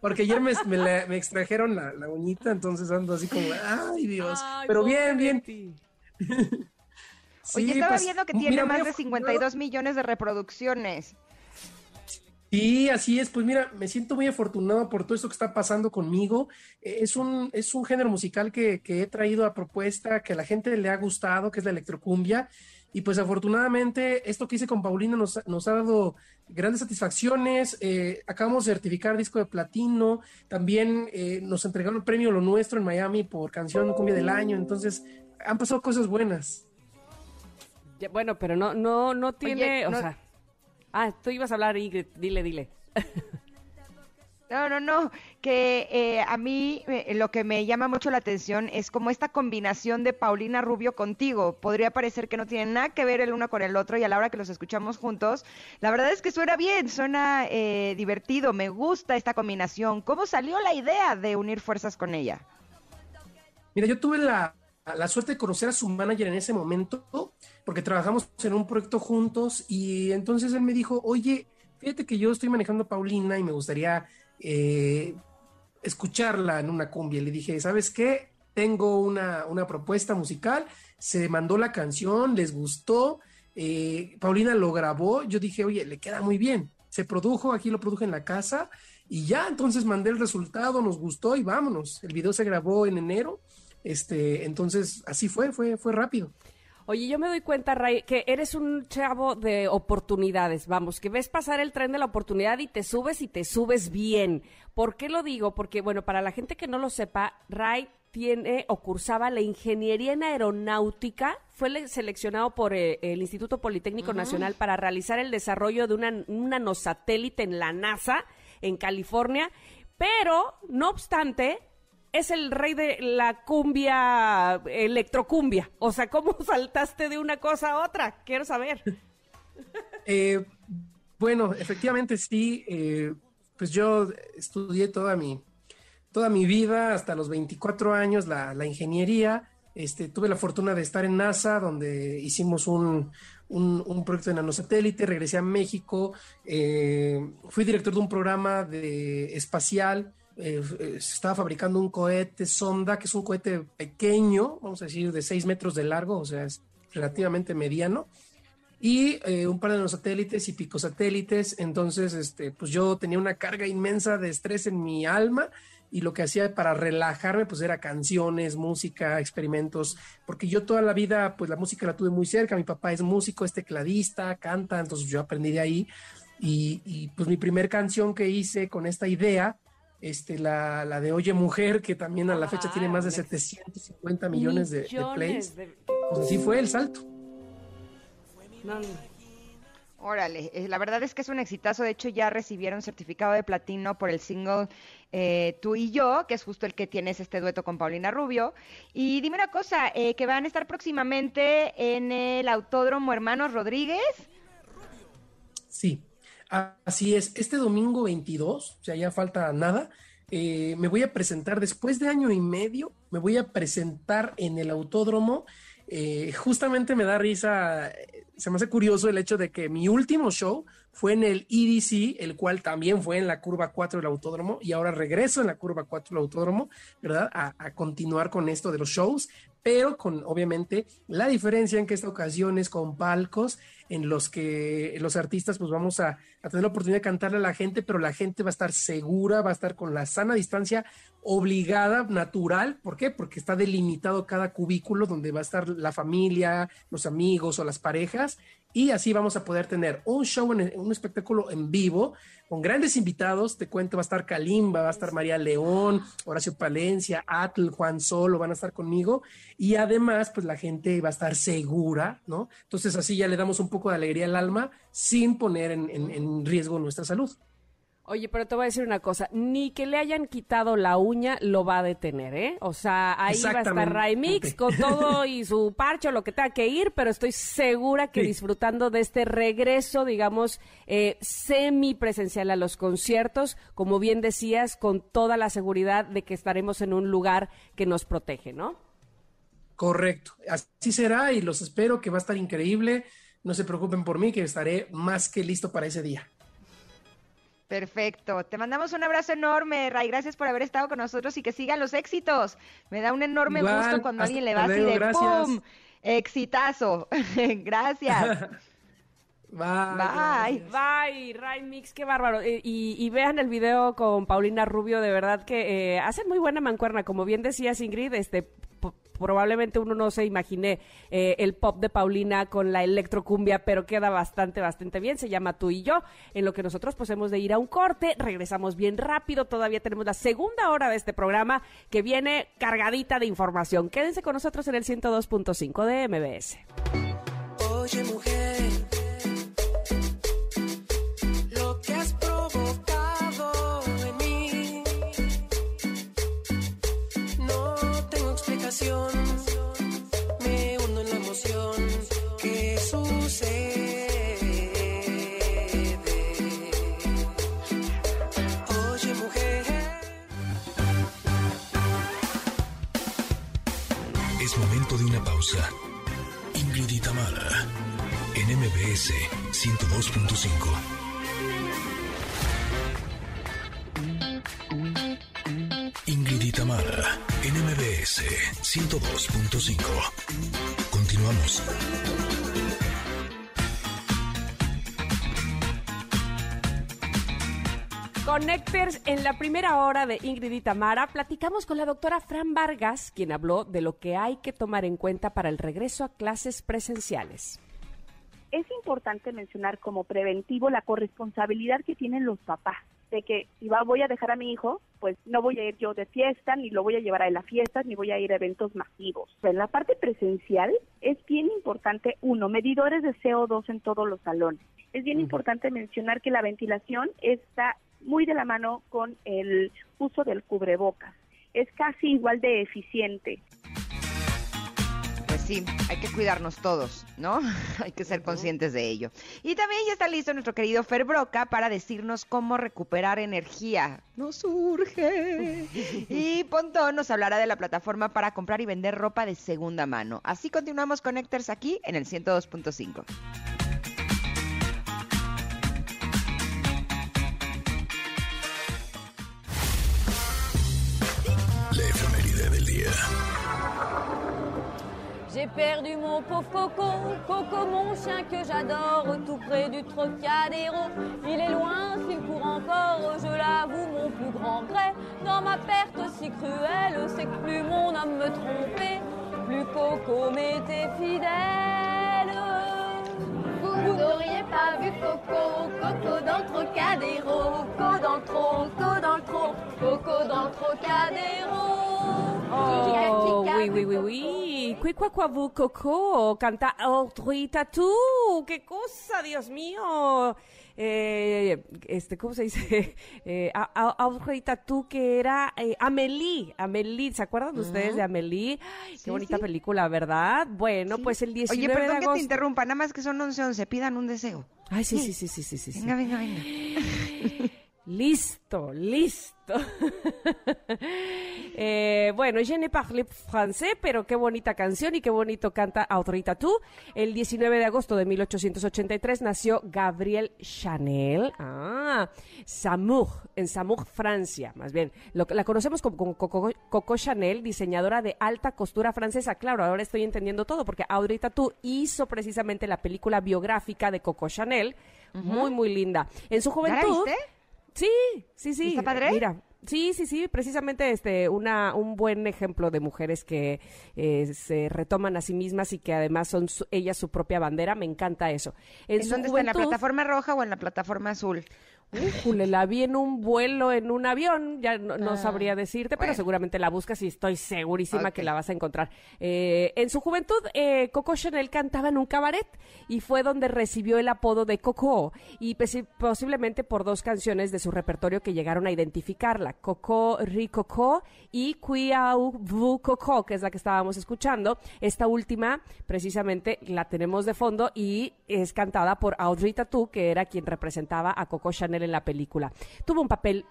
Porque ayer me, me la- me extrajeron la, la uñita, entonces ando así como, ay Dios. Ay, Pero bien, de bien. ti. Sí, Oye, estaba pues, viendo que mira, tiene muy más de afortunado. 52 millones de reproducciones. Sí, así es. Pues mira, me siento muy afortunado por todo esto que está pasando conmigo. Eh, Es un, es un género musical que, que he traído a propuesta, que a la gente le ha gustado, que es la electrocumbia. Y pues afortunadamente esto que hice con Paulina nos, nos ha dado grandes satisfacciones. Eh, acabamos de certificar disco de platino. También eh, nos entregaron el premio Lo Nuestro en Miami por canción cumbia del año. Entonces han pasado cosas buenas. Ya, bueno, pero no, no, no tiene, o no- sea. Ah, tú ibas a hablar, Ingrid. Dile, dile. No, no, no, que eh, a mí eh, lo que me llama mucho la atención es como esta combinación de Paulina Rubio contigo. Podría parecer que no tienen nada que ver el uno con el otro y a la hora que los escuchamos juntos, la verdad es que suena bien, suena eh, divertido, me gusta esta combinación. ¿Cómo salió la idea de unir fuerzas con ella? Mira, yo tuve la, la suerte de conocer a su manager en ese momento, porque trabajamos en un proyecto juntos y entonces él me dijo, oye, fíjate que yo estoy manejando a Paulina y me gustaría eh, escucharla en una cumbia. Le dije, ¿sabes qué? Tengo una, una propuesta musical, se mandó la canción, les gustó, eh, Paulina lo grabó, yo dije, oye, le queda muy bien. Se produjo, aquí lo produje en la casa y ya, entonces mandé el resultado, nos gustó y vámonos. El video se grabó en enero, este, entonces así fue, fue, fue rápido. Oye, yo me doy cuenta, Ray, que eres un chavo de oportunidades, vamos, que ves pasar el tren de la oportunidad y te subes y te subes bien. ¿Por qué lo digo? Porque, bueno, para la gente que no lo sepa, Ray tiene o cursaba la ingeniería en aeronáutica, fue le- seleccionado por eh, el Instituto Politécnico Nacional para realizar el desarrollo de una, un nanosatélite en la NASA, en California, pero, no obstante, es el rey de la cumbia, electrocumbia. O sea, ¿cómo saltaste de una cosa a otra? Quiero saber. Eh, bueno, efectivamente sí, eh, pues yo estudié toda mi, toda mi vida, hasta los 24 años, la, la ingeniería. Este, tuve la fortuna de estar en NASA, donde hicimos un, un, un proyecto de nanosatélite, regresé a México, eh, fui director de un programa de espacial, eh, eh, se estaba fabricando un cohete sonda, que es un cohete pequeño, vamos a decir, de 6 metros de largo, o sea, es relativamente mediano y eh, un par de satélites y picosatélites. Entonces, este, pues yo tenía una carga inmensa de estrés en mi alma y lo que hacía para relajarme, pues era canciones, música, experimentos, porque yo toda la vida, pues la música la tuve muy cerca. Mi papá es músico, es tecladista, canta, entonces yo aprendí de ahí. Y, y, pues mi primer canción que hice con esta idea, este, la, la de Oye Mujer, que también a la fecha tiene más de 750 millones de, de Millones plays, de- pues así fue el salto. No, no. Órale, eh, la verdad es que es un exitazo. De hecho, ya recibieron certificado de platino por el single eh, Tú y yo, que es justo el que tienes este dueto con Paulina Rubio. Y dime una cosa, eh, que van a estar próximamente en el Autódromo Hermanos Rodríguez. Sí, así es. Este domingo 22, o sea, ya falta nada, eh, me voy a presentar después de año y medio, me voy a presentar en el autódromo. Eh, justamente me da risa, eh, se me hace curioso el hecho de que mi último show fue en el EDC, el cual también fue en la curva 4 del autódromo, y ahora regreso en la curva 4 del autódromo, ¿verdad? A, a continuar con esto de los shows, pero con obviamente la diferencia en que esta ocasión es con palcos en los que los artistas pues vamos a, a tener la oportunidad de cantarle a la gente, pero la gente va a estar segura, va a estar con la sana distancia obligada, natural. ¿Por qué? Porque está delimitado cada cubículo donde va a estar la familia, los amigos o las parejas. Y así vamos a poder tener un show, en, un espectáculo en vivo con grandes invitados. Te cuento, va a estar Kalimba, va a estar María León, Horacio Palencia, Atl, Juan Solo, van a estar conmigo. Y además, pues la gente va a estar segura, ¿no? Entonces así ya le damos un poco de alegría al alma sin poner en, en- en riesgo nuestra salud. Oye, pero te voy a decir una cosa, ni que le hayan quitado la uña lo va a detener, ¿eh? O sea, ahí va a estar Exactamente. Ray Mix con todo y su parche o lo que tenga que ir, pero estoy segura que Sí. disfrutando de este regreso, digamos, eh, semipresencial a los conciertos, como bien decías, con toda la seguridad de que estaremos en un lugar que nos protege, ¿no? Correcto. Así será y los espero que va a estar increíble. No se preocupen por mí, que estaré más que listo para ese día. Perfecto. Te mandamos un abrazo enorme, Ray. Gracias por haber estado con nosotros y que sigan los éxitos. Me da un enorme Igual, gusto cuando alguien le va así de gracias. ¡pum! Exitazo. Gracias. Bye. Bye. Bye, Ray Mix, qué bárbaro. Y, y vean el video con Paulina Rubio, de verdad que eh, hacen muy buena mancuerna. Como bien decías, Ingrid, este, probablemente uno no se imagine eh, el pop de Paulina con la electrocumbia, pero queda bastante, bastante bien. Se llama Tú y yo, en lo que nosotros pues hemos de ir a un corte. Regresamos bien rápido. Todavía tenemos la segunda hora de este programa que viene cargadita de información. Quédense con nosotros en el 102.5 de MBS. Oye mujer, Es momento de una pausa. Ingrid y Tamara, en MBS 102.5. 102.5. Continuamos. Connectors, en la primera hora de Ingrid y Tamara, platicamos con la doctora Fran Vargas, quien habló de lo que hay que tomar en cuenta para el regreso a clases presenciales. Es importante mencionar como preventivo la corresponsabilidad que tienen los papás de que si va, voy a dejar a mi hijo, pues no voy a ir yo de fiesta, ni lo voy a llevar a las fiestas, ni voy a ir a eventos masivos. En la parte presencial es bien importante, uno, medidores de CO2 en todos los salones. Es bien importante mencionar que la ventilación está muy de la mano con el uso del cubrebocas. Es casi igual de eficiente. Sí, hay que cuidarnos todos, ¿no? hay que ser conscientes de ello. Y también ya está listo nuestro querido Fer Broca para decirnos cómo recuperar energía. Nos urge. y Pontón nos hablará de la plataforma para comprar y vender ropa de segunda mano. Así continuamos Connectors aquí en el 102.5. La efeméride del día. J'ai perdu mon pauvre Coco, Coco mon chien que j'adore, tout près du Trocadéro. Il est loin, s'il court encore, je l'avoue, mon plus grand regret. Dans ma perte si cruelle, c'est que plus mon âme me trompait, plus Coco m'était fidèle. Vous n'auriez pas vu Coco, Coco dans le Trocadéro, Coco dans le Coco dans le Coco dans le Trocadéro. Oh, oui, oui, oui, oui. Qui qua qua vu coco, canta Audrey Tattoo. ¡Qué cosa, Dios mío! Eh, este, ¿cómo se dice? Eh, A- A- Audrey Tattoo, que era eh, Amélie. Amélie, ¿se acuerdan ustedes de? Ay, Sí, qué bonita sí. película, ¿verdad? Bueno, pues el 19 Oye, perdón de que agosto. te interrumpa, nada más que son 11 11, pidan un deseo. Ay, sí, sí, sí, sí, sí. sí. Venga, venga, venga. Listo, listo. Eh, bueno, je ne parle français, pero qué bonita canción y qué bonito canta Audrey Tattoo. El 19 de agosto de 1883 nació Gabriel Chanel. Ah, Samour, en Samour, Francia, más bien. Lo, la conocemos como, como Coco, Coco Chanel, diseñadora de alta costura francesa. Claro, ahora estoy entendiendo todo porque Audrey Tattoo hizo precisamente la película biográfica de Coco Chanel. Muy, muy linda. En su ¿Ya la juventud... viste? Sí, sí, sí. ¿Está padre? Mira, sí, sí, sí, precisamente este, una, un buen ejemplo de mujeres que eh, se retoman a sí mismas y que además son su- ellas su propia bandera. Me encanta eso. En, ¿En su dónde está? ¿En la plataforma roja o en la plataforma azul? Újule, la vi en un vuelo, en un avión, ya no, no Ah, sabría decirte, pero bueno. seguramente la buscas y estoy segurísima Ok. que la vas a encontrar. Eh, en su juventud, eh, Coco Chanel cantaba en un cabaret y fue donde recibió el apodo de Coco y posiblemente por dos canciones de su repertorio que llegaron a identificarla, Coco Ri Coco y Cuiau Vu Coco, que es la que estábamos escuchando. Esta última, precisamente, la tenemos de fondo y es cantada por Audrey Tattoo, que era quien representaba a Coco Chanel en la película. Tuvo un papel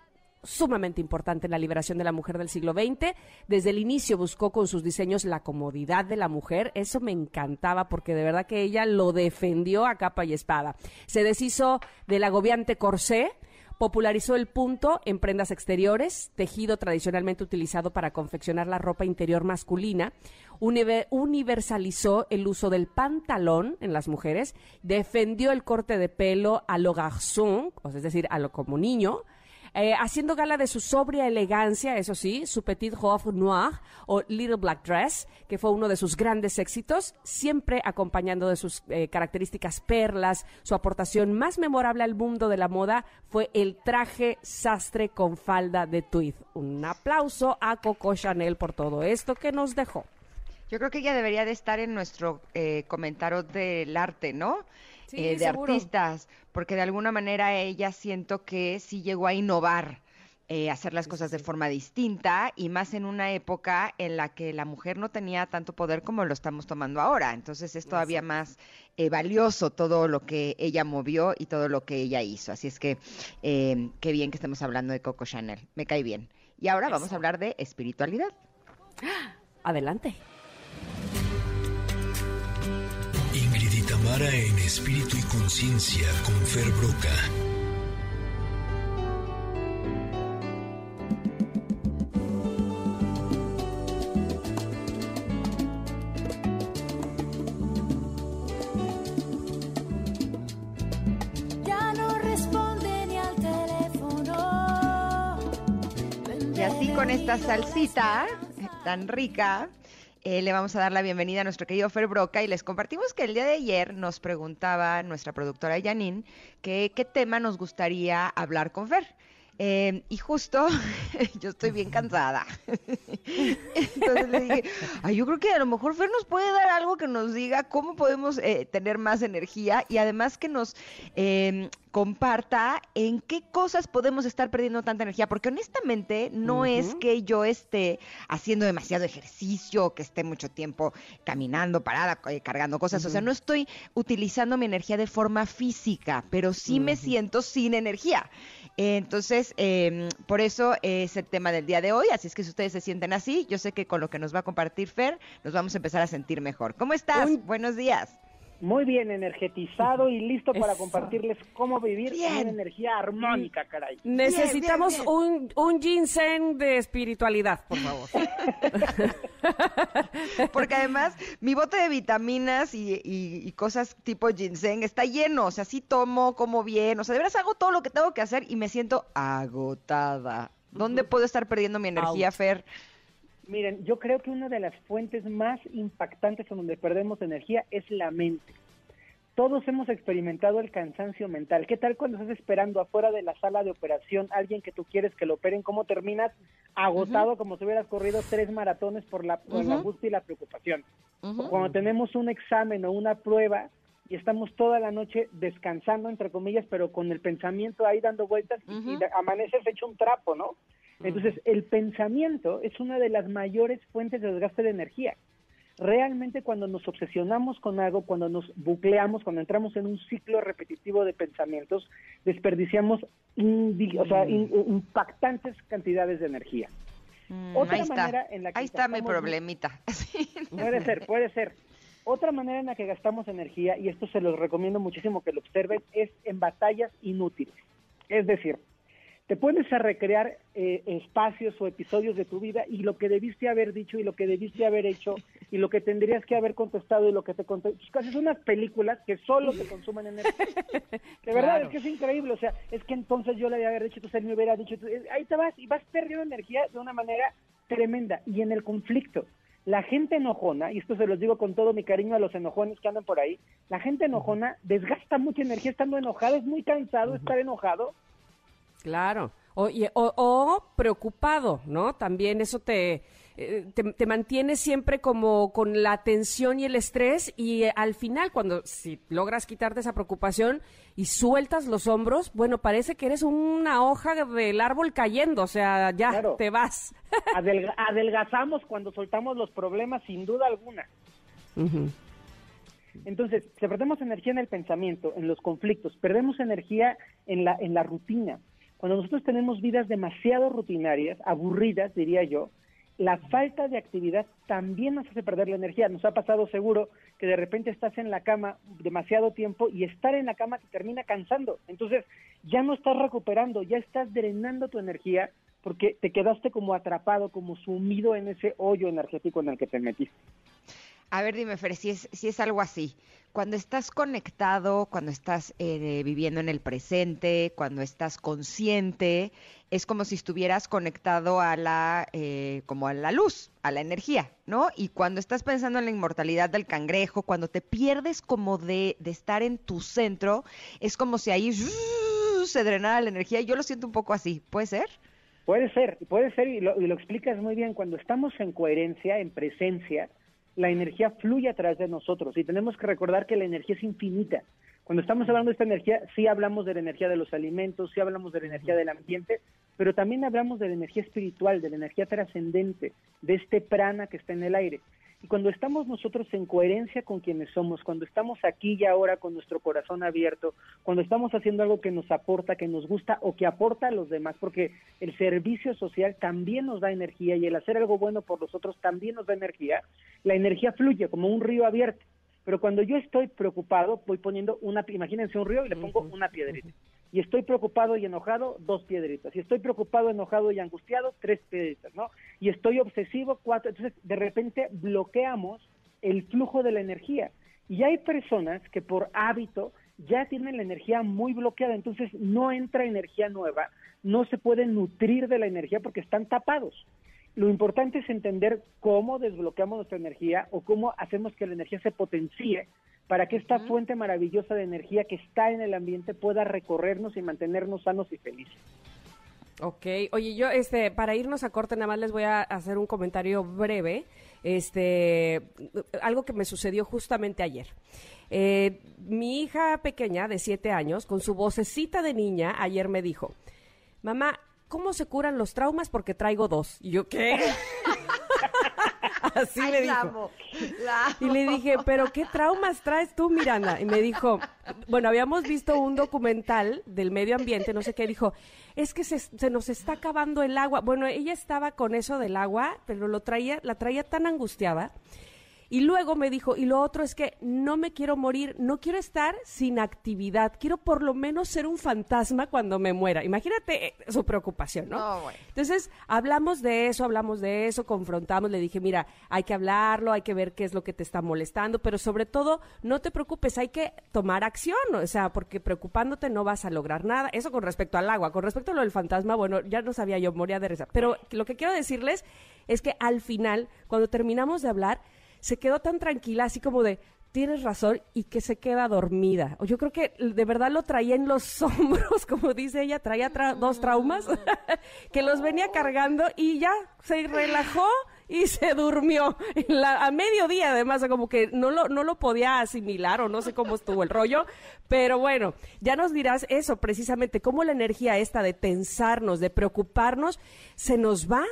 sumamente importante en la liberación de la mujer del siglo XX. Desde el inicio buscó con sus diseños la comodidad de la mujer. Eso me encantaba porque de verdad que ella lo defendió a capa y espada. Se deshizo del agobiante corsé. Popularizó el punto en prendas exteriores, tejido tradicionalmente utilizado para confeccionar la ropa interior masculina. Unive- universalizó el uso del pantalón en las mujeres. Defendió el corte de pelo a lo garçon, es decir, a lo como niño. Eh, haciendo gala de su sobria elegancia, eso sí, su petit robe noir o little black dress, que fue uno de sus grandes éxitos, siempre acompañando de sus eh, características perlas. Su aportación más memorable al mundo de la moda fue el traje sastre con falda de tweed. Un aplauso a Coco Chanel por todo esto que nos dejó. Yo creo que ella debería de estar en nuestro eh, comentario del arte, ¿no? Sí, Eh, de seguro. artistas, porque de alguna manera ella siento que sí llegó a innovar eh, hacer las cosas de forma distinta y más en una época en la que la mujer no tenía tanto poder como lo estamos tomando ahora. Entonces es todavía más eh, valioso todo lo que ella movió y todo lo que ella hizo. Así es que eh, qué bien que estemos hablando de Coco Chanel. Me cae bien. Y ahora vamos a hablar de espiritualidad. Adelante. Tamara en Espíritu y Conciencia con Fer Broca. Ya no responde ni al teléfono. Y así con esta salsita tan rica, eh, le vamos a dar la bienvenida a nuestro querido Fer Broca y les compartimos que el día de ayer nos preguntaba nuestra productora Janine que qué tema nos gustaría hablar con Fer. Eh, y justo yo estoy bien cansada. Entonces le dije, "Ay, yo creo que a lo mejor Fer nos puede dar algo que nos diga cómo podemos eh, tener más energía y además que nos eh, comparta en qué cosas podemos estar perdiendo tanta energía, porque honestamente no es que yo esté haciendo demasiado ejercicio, que esté mucho tiempo caminando, parada, eh, cargando cosas, o sea, no estoy utilizando mi energía de forma física, pero sí me siento sin energía. Entonces, eh, por eso es el tema del día de hoy, así es que si ustedes se sienten así, yo sé que con lo que nos va a compartir Fer, nos vamos a empezar a sentir mejor. ¿Cómo estás? Buenos días. Muy bien, energetizado y listo para Eso. compartirles cómo vivir Bien. en energía armónica, caray. Necesitamos bien. Un, un ginseng de espiritualidad, por favor. Porque además mi bote de vitaminas y, y- y cosas tipo ginseng está lleno, o sea, sí tomo, como bien, o sea, de veras hago todo lo que tengo que hacer y me siento agotada. ¿Dónde puedo estar perdiendo mi energía, Fer? Miren, yo creo que una de las fuentes más impactantes en donde perdemos energía es la mente. Todos hemos experimentado el cansancio mental. ¿Qué tal cuando estás esperando afuera de la sala de operación a alguien que tú quieres que lo operen? ¿Cómo terminas agotado como si hubieras corrido tres maratones por la, por la angustia y la preocupación? Cuando tenemos un examen o una prueba y estamos toda la noche descansando, entre comillas, pero con el pensamiento ahí dando vueltas y- y, amaneces hecho un trapo, ¿no? Entonces, el pensamiento es una de las mayores fuentes de desgaste de energía. Realmente cuando nos obsesionamos con algo, cuando nos bucleamos, cuando entramos en un ciclo repetitivo de pensamientos, desperdiciamos indi- o sea, in- impactantes cantidades de energía. Mm, Otra ahí está, manera en la que ahí está mi problemita. Puede ser, puede ser. Otra manera en la que gastamos energía, y esto se los recomiendo muchísimo que lo observen, es en batallas inútiles. Es decir, te pones a recrear eh, espacios o episodios de tu vida y lo que debiste haber dicho y lo que debiste haber hecho y lo que tendrías que haber contestado y lo que te contestas. Haces unas películas que solo te consumen energía. De verdad, Claro. es que es increíble. O sea, es que entonces yo le había haber dicho, entonces él me hubiera dicho, eh, ahí te vas y vas perdiendo energía de una manera tremenda. Y en el conflicto, la gente enojona, y esto se los digo con todo mi cariño a los enojones que andan por ahí, la gente enojona desgasta mucha energía estando enojada, es muy cansado estar enojado. Claro. O, o- o preocupado, ¿no? También eso te, eh, te, te mantiene siempre como con la tensión y el estrés y eh, al final cuando si logras quitarte esa preocupación y sueltas los hombros, bueno, parece que eres una hoja del árbol cayendo, o sea, ya Claro. te vas. Adelga- adelgazamos cuando soltamos los problemas, sin duda alguna. Entonces, si perdemos energía en el pensamiento, en los conflictos, perdemos energía en la, en la rutina. Cuando nosotros tenemos vidas demasiado rutinarias, aburridas, diría yo, la falta de actividad también nos hace perder la energía. Nos ha pasado seguro que de repente estás en la cama demasiado tiempo y estar en la cama te termina cansando. Entonces, ya no estás recuperando, ya estás drenando tu energía porque te quedaste como atrapado, como sumido en ese hoyo energético en el que te metiste. A ver, dime, Fer, si es, si es algo así. Cuando estás conectado, cuando estás eh, viviendo en el presente, cuando estás consciente, es como si estuvieras conectado a la, eh, como a la luz, a la energía, ¿no? Y cuando estás pensando en la inmortalidad del cangrejo, cuando te pierdes como de, de estar en tu centro, es como si ahí se drenara la energía. Yo lo siento un poco así, ¿puede ser? Puede ser, puede ser, y lo, y lo explicas muy bien. Cuando estamos en coherencia, en presencia, la energía fluye a través de nosotros y tenemos que recordar que la energía es infinita. Cuando estamos hablando de esta energía, sí hablamos de la energía de los alimentos, sí hablamos de la energía del ambiente, pero también hablamos de la energía espiritual, de la energía trascendente, de este prana que está en el aire. Y cuando estamos nosotros en coherencia con quienes somos, cuando estamos aquí y ahora con nuestro corazón abierto, cuando estamos haciendo algo que nos aporta, que nos gusta o que aporta a los demás, porque el servicio social también nos da energía y el hacer algo bueno por los otros también nos da energía, la energía fluye como un río abierto. Pero cuando yo estoy preocupado, voy poniendo una, imagínense un río y le pongo una piedrita. Y estoy preocupado y enojado, dos piedritas. Y estoy preocupado, enojado y angustiado, tres piedritas, ¿no? Y estoy obsesivo, cuatro. Entonces, de repente bloqueamos el flujo de la energía. Y hay personas que por hábito ya tienen la energía muy bloqueada, entonces no entra energía nueva, no se pueden nutrir de la energía porque están tapados. Lo importante es entender cómo desbloqueamos nuestra energía o cómo hacemos que la energía se potencie para que esta fuente maravillosa de energía que está en el ambiente pueda recorrernos y mantenernos sanos y felices. Ok, oye, yo, este, para irnos a corte, nada más les voy a hacer un comentario breve, este, algo que me sucedió justamente ayer. Eh, mi hija pequeña de siete años, con su vocecita de niña, ayer me dijo, mamá, ¿cómo se curan los traumas? Porque traigo dos. Y yo, ¿qué? Así Ay, le la dijo. amo, la Y le dije, ¿pero qué traumas traes tú, Miranda? Y me dijo, bueno, habíamos visto un documental del medio ambiente, no sé qué, dijo, es que se, se nos está acabando el agua. Bueno, ella estaba con eso del agua, pero lo traía, la traía tan angustiada. Y luego me dijo, y lo otro es que no me quiero morir, no quiero estar sin actividad, quiero por lo menos ser un fantasma cuando me muera. Imagínate eh, su preocupación, ¿no? No, bueno. Entonces, hablamos de eso, hablamos de eso, confrontamos, le dije, mira, hay que hablarlo, hay que ver qué es lo que te está molestando, pero sobre todo, no te preocupes, hay que tomar acción, o sea, porque preocupándote no vas a lograr nada. Eso con respecto al agua, con respecto a lo del fantasma, bueno, ya no sabía yo, moría de risa. Pero lo que quiero decirles es que al final, cuando terminamos de hablar, se quedó tan tranquila, así como de, tienes razón, y que se queda dormida. O Yo creo que de verdad lo traía en los hombros, como dice ella, traía tra- dos traumas, que los venía cargando y ya se relajó y se durmió la- a mediodía, además, como que no lo, no lo podía asimilar o no sé cómo estuvo el rollo, pero bueno, ya nos dirás eso precisamente, cómo la energía esta de tensarnos, de preocuparnos, se nos va.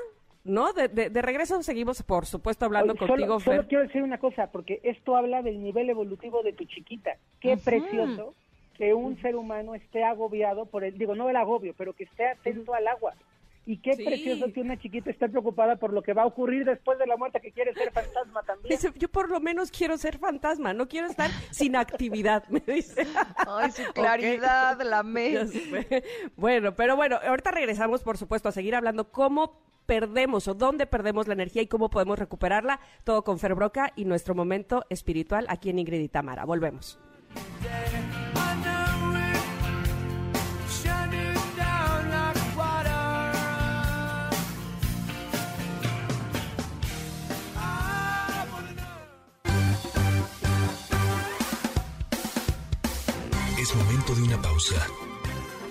¿No? De, de- de regreso seguimos, por supuesto, hablando Oye, contigo, solo, Fer. solo quiero decir una cosa, porque esto habla del nivel evolutivo de tu chiquita. Qué precioso que un ser humano esté agobiado por el, digo, no el agobio, pero que esté atento al agua. Y qué Sí. precioso que una chiquita esté preocupada por lo que va a ocurrir después de la muerte, que quiere ser fantasma también. Dice, yo por lo menos quiero ser fantasma, no quiero estar sin actividad, me dice. Ay, su claridad, la sé. Bueno, pero bueno, ahorita regresamos, por supuesto, a seguir hablando cómo perdemos o dónde perdemos la energía y cómo podemos recuperarla. Todo con Fer Broca y nuestro momento espiritual aquí en Ingrid y Tamara. Volvemos. Es momento de una pausa.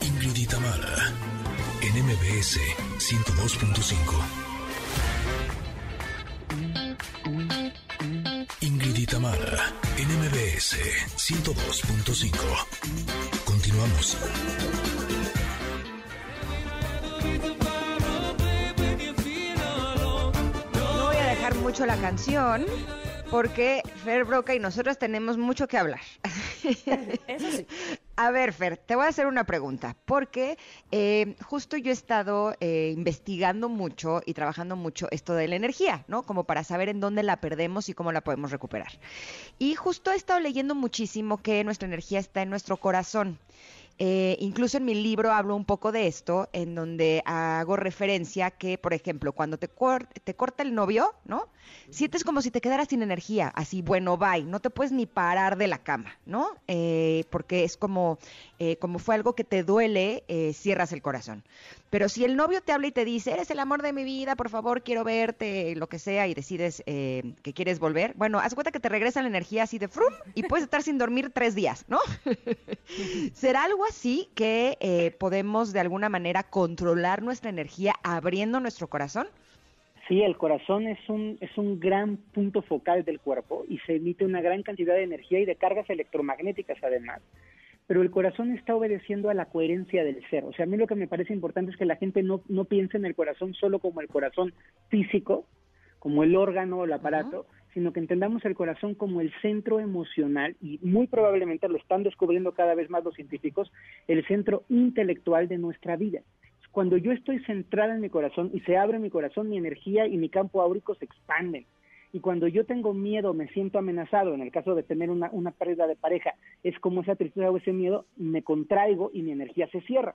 Ingrid y Tamara, en MBS 102.5. Ingrid y Tamara, en MBS 102.5. Continuamos. No voy a dejar mucho la canción porque Fer Broca y nosotros tenemos mucho que hablar. Eso sí. A ver, Fer, te voy a hacer una pregunta, porque eh, justo yo he estado eh, investigando mucho y trabajando mucho esto de la energía, ¿no? Como para saber en dónde la perdemos y cómo la podemos recuperar. Y justo he estado leyendo muchísimo que nuestra energía está en nuestro corazón. Eh, incluso en mi libro hablo un poco de esto, en donde hago referencia que, por ejemplo, cuando te, te corta el novio, ¿no? Sientes como si te quedaras sin energía, así, bueno, bye, no te puedes ni parar de la cama, ¿no? Eh, porque es como, eh, como fue algo que te duele, eh, cierras el corazón. Pero si el novio te habla y te dice, eres el amor de mi vida, por favor, quiero verte, lo que sea, y decides eh, que quieres volver, bueno, haz cuenta que te regresa la energía así de frum y puedes estar sin dormir tres días, ¿no? ¿Será algo así que eh, podemos de alguna manera controlar nuestra energía abriendo nuestro corazón? Sí, el corazón es un, es un gran punto focal del cuerpo y se emite una gran cantidad de energía y de cargas electromagnéticas además. Pero el corazón está obedeciendo a la coherencia del ser. O sea, a mí lo que me parece importante es que la gente no, no piense en el corazón solo como el corazón físico, como el órgano o el aparato, sino que entendamos el corazón como el centro emocional y muy probablemente lo están descubriendo cada vez más los científicos, el centro intelectual de nuestra vida. Cuando yo estoy centrada en mi corazón y se abre mi corazón, mi energía y mi campo áurico se expanden. Y cuando yo tengo miedo, me siento amenazado, en el caso de tener una, una pérdida de pareja, es como esa tristeza o ese miedo, me contraigo y mi energía se cierra.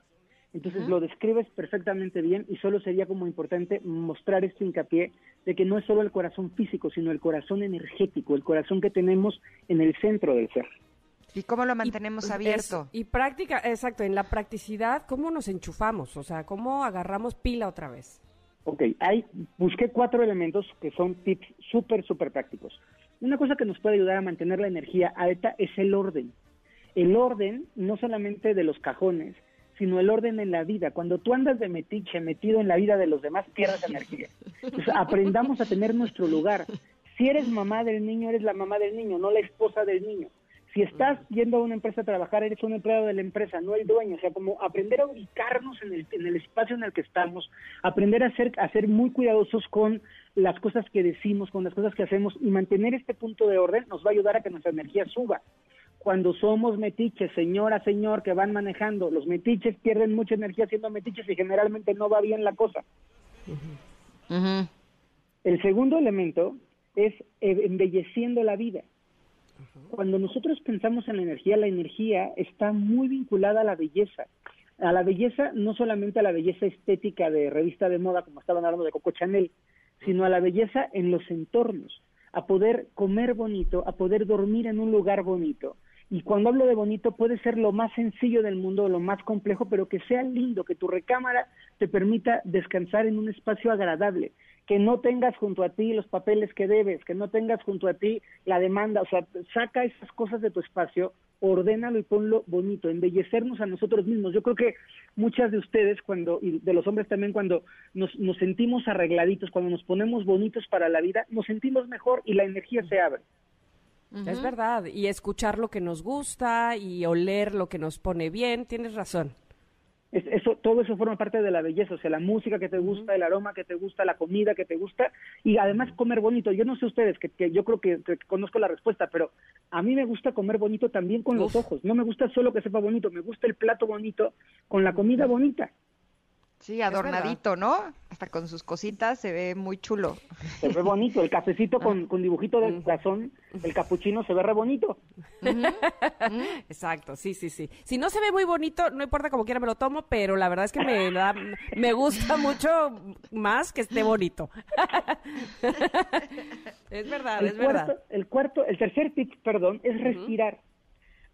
Entonces lo describes perfectamente bien y solo sería como importante mostrar este hincapié de que no es solo el corazón físico, sino el corazón energético, el corazón que tenemos en el centro del ser. ¿Y cómo lo mantenemos abierto? Es- y práctica, exacto, en la practicidad, ¿cómo nos enchufamos? O sea, ¿cómo agarramos pila otra vez? Ok, hay, busqué cuatro elementos que son tips súper, súper prácticos. Una cosa que nos puede ayudar a mantener la energía alta es el orden. El orden, no solamente de los cajones, sino el orden en la vida. Cuando tú andas de metiche metido en la vida de los demás, pierdes energía. Entonces, aprendamos a tener nuestro lugar. Si eres mamá del niño, eres la mamá del niño, no la esposa del niño. Si estás yendo a una empresa a trabajar, eres un empleado de la empresa, no el dueño. O sea, como aprender a ubicarnos en el, en el espacio en el que estamos, aprender a ser, a ser muy cuidadosos con las cosas que decimos, con las cosas que hacemos y mantener este punto de orden nos va a ayudar a que nuestra energía suba. Cuando somos metiches, señora, señor, que van manejando, los metiches pierden mucha energía siendo metiches y generalmente no va bien la cosa. El segundo elemento es eh, embelleciendo la vida. Cuando nosotros pensamos en la energía, la energía está muy vinculada a la belleza. A la belleza, no solamente a la belleza estética de revista de moda, como estaban hablando de Coco Chanel, sino a la belleza en los entornos, a poder comer bonito, a poder dormir en un lugar bonito. Y cuando hablo de bonito puede ser lo más sencillo del mundo, lo más complejo, pero que sea lindo, que tu recámara te permita descansar en un espacio agradable, que no tengas junto a ti los papeles que debes, que no tengas junto a ti la demanda, o sea, saca esas cosas de tu espacio, ordénalo y ponlo bonito, embellecernos a nosotros mismos. Yo creo que muchas de ustedes cuando y de los hombres también cuando nos, nos sentimos arregladitos, cuando nos ponemos bonitos para la vida, nos sentimos mejor y la energía se abre. Es verdad, y escuchar lo que nos gusta y oler lo que nos pone bien, tienes razón. Es- eso, todo eso forma parte de la belleza, o sea, la música que te gusta, el aroma que te gusta, la comida que te gusta y además comer bonito. Yo no sé ustedes, que, que yo creo que, que conozco la respuesta, pero a mí me gusta comer bonito también con los ojos. No me gusta solo que sepa bonito, me gusta el plato bonito con la comida bonita. Sí, adornadito, ¿no? Hasta con sus cositas se ve muy chulo. Se ve bonito, el cafecito con, con dibujito del corazón, el capuchino se ve re bonito. Exacto, sí, sí, sí. Si no se ve muy bonito, no importa como quiera me lo tomo, pero la verdad es que me da, me gusta mucho más que esté bonito. es verdad, el es verdad. cuarto, el cuarto, el tercer tip, perdón, es respirar.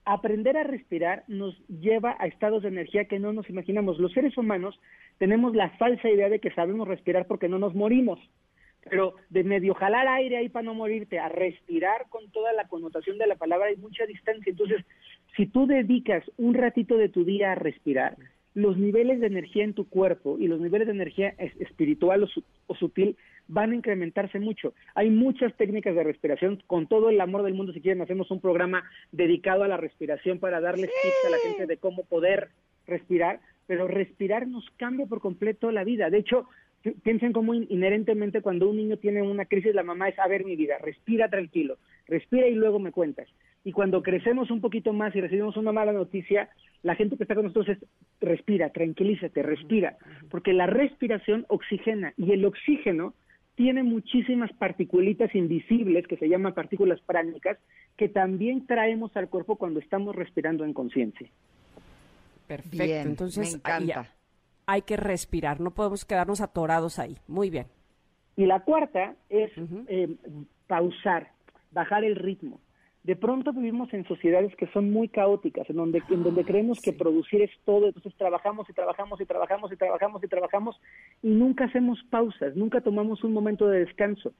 Aprender a respirar nos lleva a estados de energía que no nos imaginamos. Los seres humanos tenemos la falsa idea de que sabemos respirar porque no nos morimos. Pero de medio jalar aire ahí para no morirte, a respirar con toda la connotación de la palabra hay mucha distancia. Entonces, si tú dedicas un ratito de tu día a respirar, los niveles de energía en tu cuerpo y los niveles de energía es- espiritual o, su- o sutil van a incrementarse mucho. Hay muchas técnicas de respiración. Con todo el amor del mundo, si quieren, hacemos un programa dedicado a la respiración para darles tips a la gente de cómo poder respirar. Pero respirar nos cambia por completo la vida. De hecho, pi- piensen cómo in- inherentemente cuando un niño tiene una crisis, la mamá es, a ver mi vida, respira tranquilo, respira y luego me cuentas. Y cuando crecemos un poquito más y recibimos una mala noticia, la gente que está con nosotros es, respira, tranquilízate, respira, porque la respiración oxigena y el oxígeno tiene muchísimas particulitas invisibles que se llaman partículas pránicas que también traemos al cuerpo cuando estamos respirando en conciencia. Perfecto, Bien, entonces me encanta. hay que respirar, no podemos quedarnos atorados ahí. Muy bien. Y la cuarta es eh, pausar, bajar el ritmo. De pronto vivimos en sociedades que son muy caóticas, en donde, en donde creemos que producir es todo, entonces trabajamos y trabajamos y trabajamos y trabajamos y trabajamos y nunca hacemos pausas, nunca tomamos un momento de descanso.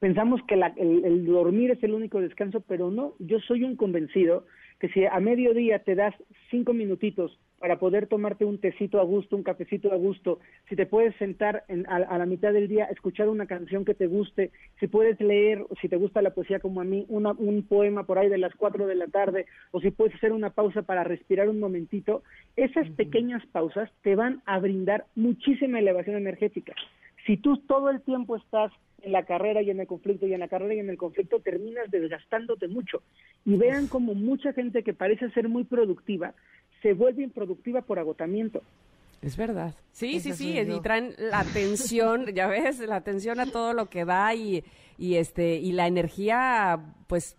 Pensamos que la- el, el dormir es el único descanso, pero no, yo soy un convencido que si a mediodía te das cinco minutitos para poder tomarte un tecito a gusto, un cafecito a gusto, si te puedes sentar en- a, a la mitad del día, escuchar una canción que te guste, si puedes leer, si te gusta la poesía como a mí, una- un poema por ahí de las 4 de la tarde, o si puedes hacer una pausa para respirar un momentito, esas pequeñas pausas te van a brindar muchísima elevación energética. Si tú todo el tiempo estás en la carrera y en el conflicto y en la carrera y en el conflicto, terminas desgastándote mucho. Y vean como mucha gente que parece ser muy productiva se vuelve improductiva por agotamiento. Es verdad. Sí, sí, sí, y traen la atención, ya ves, la atención a todo lo que da y, y este y la energía pues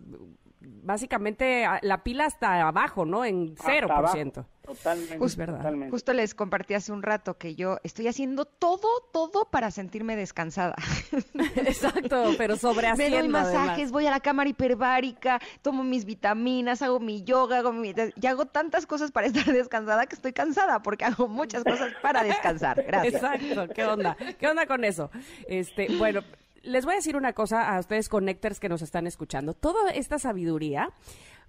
básicamente la pila hasta abajo, ¿no? En 0%. Totalmente. Es verdad. totalmente. Justo les compartí hace un rato que yo estoy haciendo todo, todo para sentirme descansada. Exacto, pero sobre Me doy masajes, voy a la cámara hiperbárica, tomo mis vitaminas, hago mi yoga, hago mi... y hago tantas cosas para estar descansada que estoy cansada porque hago muchas cosas para descansar. Gracias. Exacto, ¿qué onda? ¿Qué onda con eso? Este, bueno, les voy a decir una cosa a ustedes connectors que nos están escuchando. Toda esta sabiduría,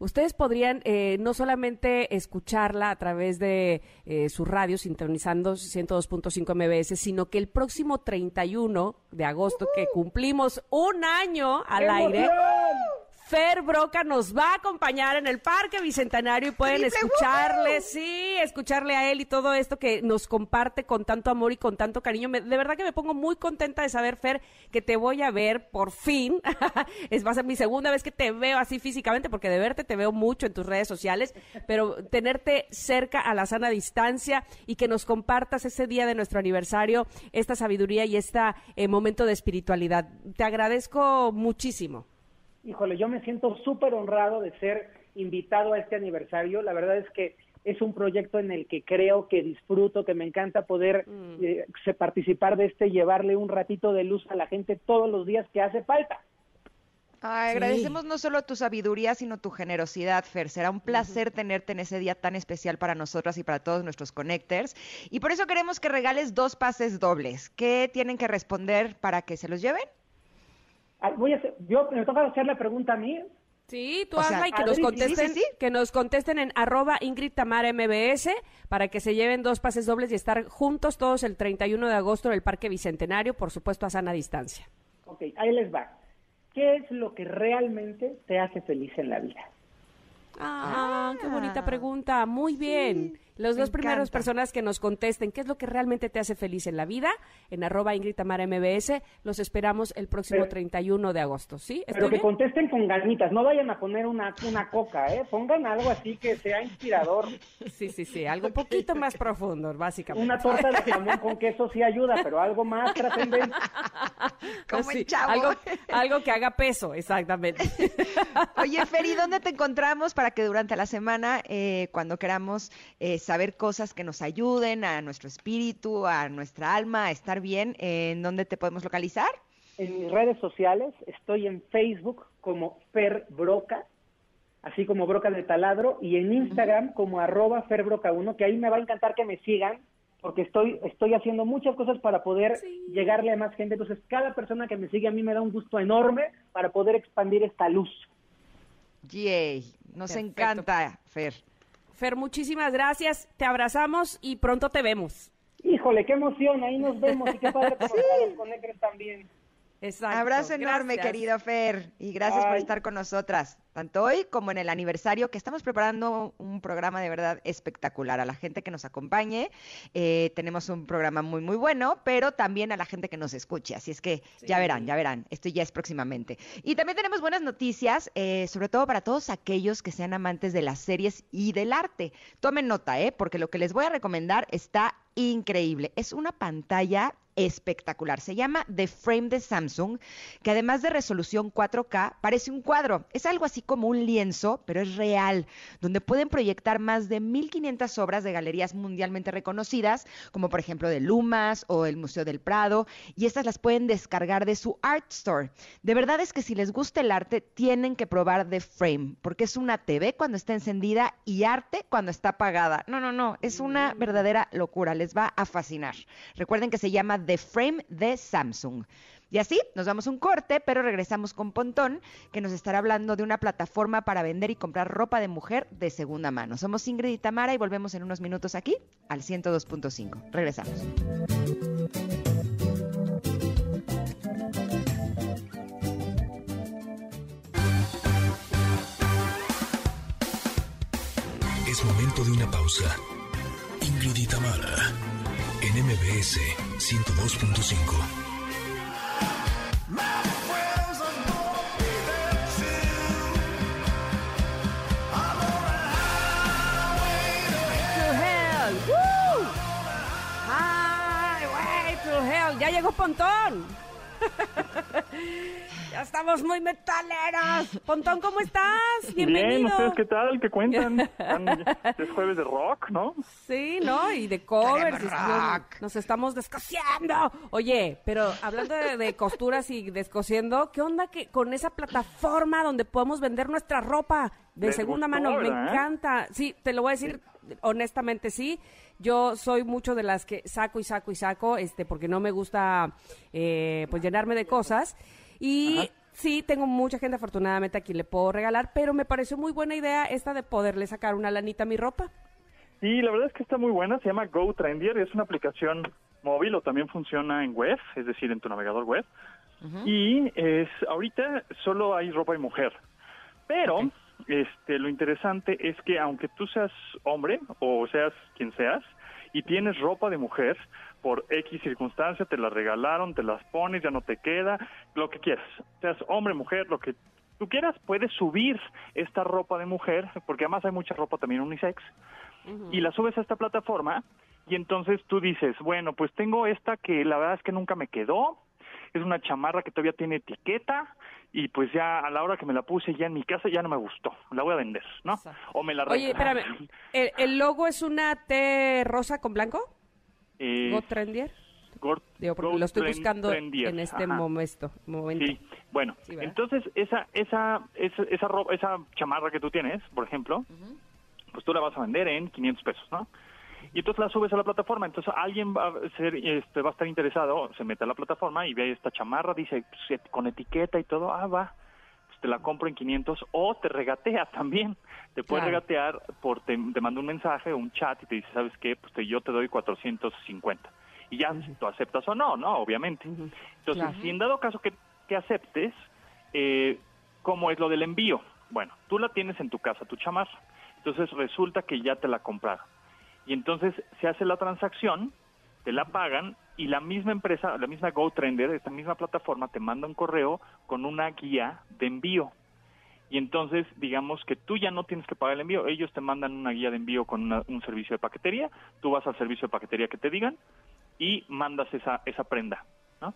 ustedes podrían eh, no solamente escucharla a través de eh, su radio sintonizando 102.5 MBS, sino que el próximo 31 de agosto, que cumplimos un año al aire, Fer Broca nos va a acompañar en el Parque Bicentenario y pueden ¡Triple escucharle, sí, escucharle a él y todo esto que nos comparte con tanto amor y con tanto cariño. Me- de verdad que me pongo muy contenta de saber, Fer, que te voy a ver por fin. es va a ser mi segunda vez que te veo así físicamente, porque de verte te veo mucho en tus redes sociales, pero tenerte cerca a la sana distancia y que nos compartas ese día de nuestro aniversario esta sabiduría y este momento de espiritualidad. Te agradezco muchísimo. Híjole, yo me siento súper honrado de ser invitado a este aniversario. La verdad es que es un proyecto en el que creo, que disfruto, que me encanta poder eh, se- participar de este, llevarle un ratito de luz a la gente todos los días que hace falta. Ay, Sí. agradecemos no solo tu sabiduría, sino tu generosidad, Fer. Será un placer tenerte en ese día tan especial para nosotras y para todos nuestros connectors. Y por eso queremos que regales dos pases dobles. ¿Qué tienen que responder para que se los lleven? Ah, Voy a hacer, yo me toca hacer la pregunta a mí. Sí, tú O sea, y que nos sí, contesten, sí, sí. que nos contesten en arroba Ingrid Tamara MBS para que se lleven dos pases dobles y estar juntos todos el 31 de agosto en el Parque Bicentenario, por supuesto a sana distancia. Ok, ahí les va. ¿Qué es lo que realmente te hace feliz en la vida? Ah, qué bonita pregunta. Muy bien. Los me dos primeros encanta. personas que nos contesten qué es lo que realmente te hace feliz en la vida, en arroba Ingrid Tamara MBS, los esperamos el próximo Pero- 31 de agosto, ¿sí? ¿Estoy Pero que bien? contesten con ganitas, no vayan a poner una, una coca, ¿eh? Pongan algo así que sea inspirador. Sí, sí, sí, algo un poquito más profundo, básicamente. Una torta de jamón con queso sí ayuda, pero algo más trascendente. Como Sí, el chavo. Algo, algo que haga peso, exactamente. Oye, Feri, ¿dónde te encontramos para que durante la semana, eh, cuando queramos eh, saber cosas que nos ayuden a nuestro espíritu, a nuestra alma, a estar bien, ¿en dónde te podemos localizar? En mis redes sociales estoy en Facebook como Fer Broca, así como Broca de Taladro, y en Instagram como arroba ferbroca1, que ahí me va a encantar que me sigan, porque estoy, estoy haciendo muchas cosas para poder llegarle a más gente. Entonces, cada persona que me sigue a mí me da un gusto enorme para poder expandir esta luz. Yay, nos Perfecto. encanta, Fer. Fer, muchísimas gracias, te abrazamos y pronto te vemos. Híjole, qué emoción, ahí nos vemos y qué padre conocer a los conectores también. Exacto. Abrazo enorme, Gracias. querido Fer, y gracias por estar con nosotras, tanto hoy como en el aniversario, que estamos preparando un programa de verdad espectacular. A la gente que nos acompañe, eh, tenemos un programa muy, muy bueno, pero también a la gente que nos escuche. Así es que ya verán, ya verán, esto ya es próximamente. Y también tenemos buenas noticias, eh, sobre todo para todos aquellos que sean amantes de las series y del arte. Tomen nota, ¿eh? porque lo que les voy a recomendar está increíble. Es una pantalla espectacular. Se llama The Frame de Samsung, que además de resolución 4K, parece un cuadro. Es algo así como un lienzo, pero es real, donde pueden proyectar más de 1500 obras de galerías mundialmente reconocidas, como por ejemplo de Lumas o el Museo del Prado, y estas las pueden descargar de su Art Store. De verdad es que si les gusta el arte, tienen que probar The Frame, porque es una TV cuando está encendida y arte cuando está apagada. No, no, no, es una verdadera locura, les va a fascinar. Recuerden que se llama The Frame de Samsung. Y así nos damos un corte, pero regresamos con Pontón, que nos estará hablando de una plataforma para vender y comprar ropa de mujer de segunda mano. Somos Ingrid y Tamara y volvemos en unos minutos aquí al 102.5. Regresamos. Es momento de una pausa. Ingrid y Tamara, en MBS 102.5. Ya llegó Pontón. ya estamos muy metaleros. Pontón, ¿cómo estás? Bienvenido. Bien, ¿ustedes qué tal? ¿Qué cuentan? Es jueves de rock, ¿no? Sí, ¿no? Y de covers. Y nos, rock. nos estamos descosiendo. Oye, pero hablando de, de costuras y descosiendo, ¿qué onda que con esa plataforma donde podemos vender nuestra ropa de Les segunda gustó, mano? Me encanta. Sí, te lo voy a decir honestamente, sí. Yo soy mucho de las que saco y saco y saco, este, porque no me gusta, eh, pues, llenarme de cosas. Y sí, tengo mucha gente afortunadamente a quien le puedo regalar, pero me pareció muy buena idea esta de poderle sacar una lanita a mi ropa. Y la verdad es que está muy buena, se llama Go Trendier, es una aplicación móvil o también funciona en web, es decir, en tu navegador web. Y es ahorita solo hay ropa de mujer. Pero este lo interesante es que aunque tú seas hombre o seas quien seas y tienes ropa de mujer por X circunstancia, te la regalaron, te las pones, ya no te queda, lo que quieras. Seas hombre, mujer, lo que tú quieras, puedes subir esta ropa de mujer, porque además hay mucha ropa también unisex y la subes a esta plataforma y entonces tú dices, bueno, pues tengo esta que la verdad es que nunca me quedó, es una chamarra que todavía tiene etiqueta y pues ya a la hora que me la puse ya en mi casa ya no me gustó, la voy a vender, ¿no? O me la Oye, espérame, ¿el, el logo es una T rosa con blanco? Eh, ¿Go Trendier? Digo, porque lo estoy buscando Trendier, en este ajá. momento. momento. Sí, bueno, Sí, entonces esa esa esa esa, ropa, esa chamarra que tú tienes, por ejemplo, pues tú la vas a vender en 500 pesos, ¿no? Y entonces la subes a la plataforma, entonces alguien va a ser este va a estar interesado, se mete a la plataforma y ve esta chamarra, dice pues, con etiqueta y todo, ah, va. Pues te la compro en 500 o te regatea también. Te puede Claro. regatear por te, te manda un mensaje, un chat y te dice, "¿Sabes qué? Pues te- yo te doy 450." Y ya si tú aceptas o no, no, obviamente. Entonces, Claro. si en dado caso que, que aceptes, eh, ¿cómo es lo del envío? Bueno, tú la tienes en tu casa, tu chamarra. Entonces resulta que ya te la compraron. Y entonces se hace la transacción, te la pagan y la misma empresa, la misma GoTrender, esta misma plataforma, te manda un correo con una guía de envío. Y entonces, digamos que tú ya no tienes que pagar el envío, ellos te mandan una guía de envío con una- un servicio de paquetería, tú vas al servicio de paquetería que te digan y mandas esa, esa prenda. ¿No?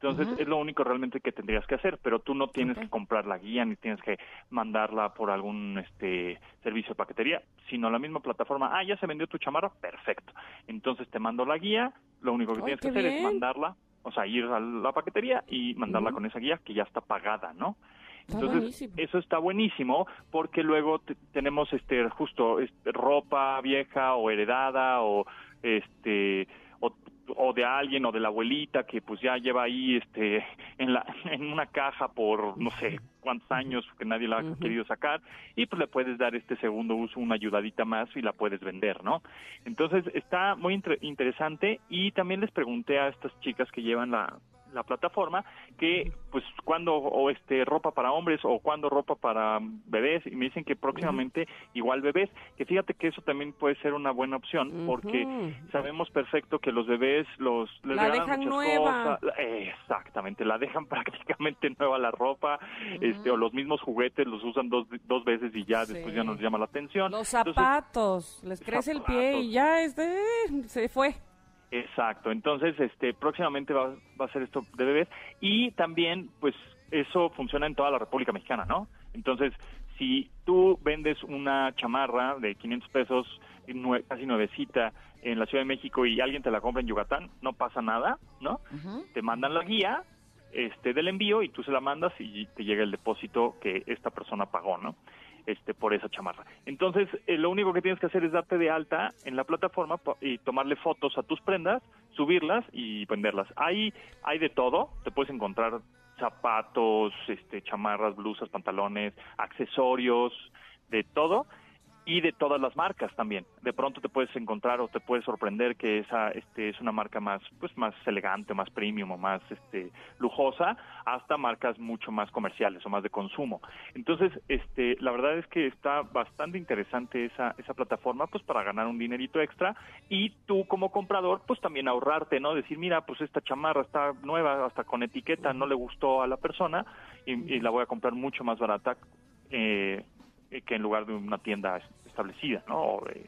Entonces es lo único realmente que tendrías que hacer, pero tú no tienes que comprar la guía ni tienes que mandarla por algún este servicio de paquetería, sino la misma plataforma, ah, ya se vendió tu chamarra, perfecto. Entonces te mando la guía, lo único que tienes que hacer es mandarla, o sea, ir a la paquetería y mandarla con esa guía que ya está pagada, ¿no? Está Entonces, buenísimo. eso está buenísimo porque luego te- tenemos este justo este, ropa vieja o heredada o este o, o de alguien o de la abuelita que pues ya lleva ahí este en la en una caja por no sé cuántos años que nadie la ha querido sacar y pues le puedes dar este segundo uso una ayudadita más y la puedes vender, ¿no? Entonces está muy inter- interesante y también les pregunté a estas chicas que llevan la la plataforma que pues cuando o este ropa para hombres o cuando ropa para bebés. Y me dicen que próximamente igual bebés que fíjate que eso también puede ser una buena opción porque sabemos perfecto que los bebés los les La dejan muchas nueva. cosas. exactamente la dejan prácticamente nueva la ropa este o los mismos juguetes los usan dos dos veces y ya después ya nos llama la atención. Los Entonces, zapatos, les crece el pie y ya este, se fue. Exacto, entonces este próximamente va, va a ser esto de bebés y también pues eso funciona en toda la República Mexicana, ¿no? Entonces, si tú vendes una chamarra de 500 pesos, nue- casi nuevecita, en la Ciudad de México y alguien te la compra en Yucatán, no pasa nada, ¿no? Te mandan la guía este del envío y tú se la mandas y te llega el depósito que esta persona pagó, ¿no? Este por esa chamarra. Entonces, eh, lo único que tienes que hacer es darte de alta en la plataforma y tomarle fotos a tus prendas, subirlas y venderlas. Ahí hay de todo, te puedes encontrar zapatos, este, chamarras, blusas, pantalones, accesorios, de todo y de todas las marcas también. De pronto te puedes encontrar o te puedes sorprender que esa este es una marca más pues más elegante, más premium o más este lujosa, hasta marcas mucho más comerciales o más de consumo. Entonces, este la verdad es que está bastante interesante esa esa plataforma pues para ganar un dinerito extra y tú como comprador pues también ahorrarte, ¿no? Decir, mira, pues esta chamarra está nueva, hasta con etiqueta, no le gustó a la persona y, y la voy a comprar mucho más barata eh, eh, que en lugar de una tienda establecida, ¿no? O, eh,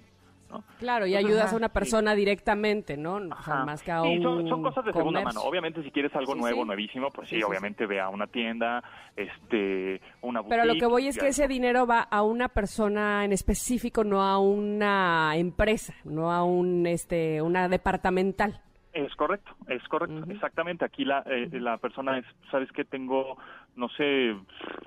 ¿no? Claro, y Entonces, ayudas ajá, a una sí. persona directamente, ¿no? O sea, más que a Sí, un son, son cosas de segunda mano. Obviamente, si quieres algo Sí, nuevo, nuevísimo, pues sí, obviamente ve a una tienda, este, una boutique. Pero lo que voy es que ese dinero va a una persona en específico, no a una empresa, no a un este una departamental. Es correcto, es correcto, exactamente. Aquí la, eh, la persona es, ¿sabes qué? Tengo, no sé,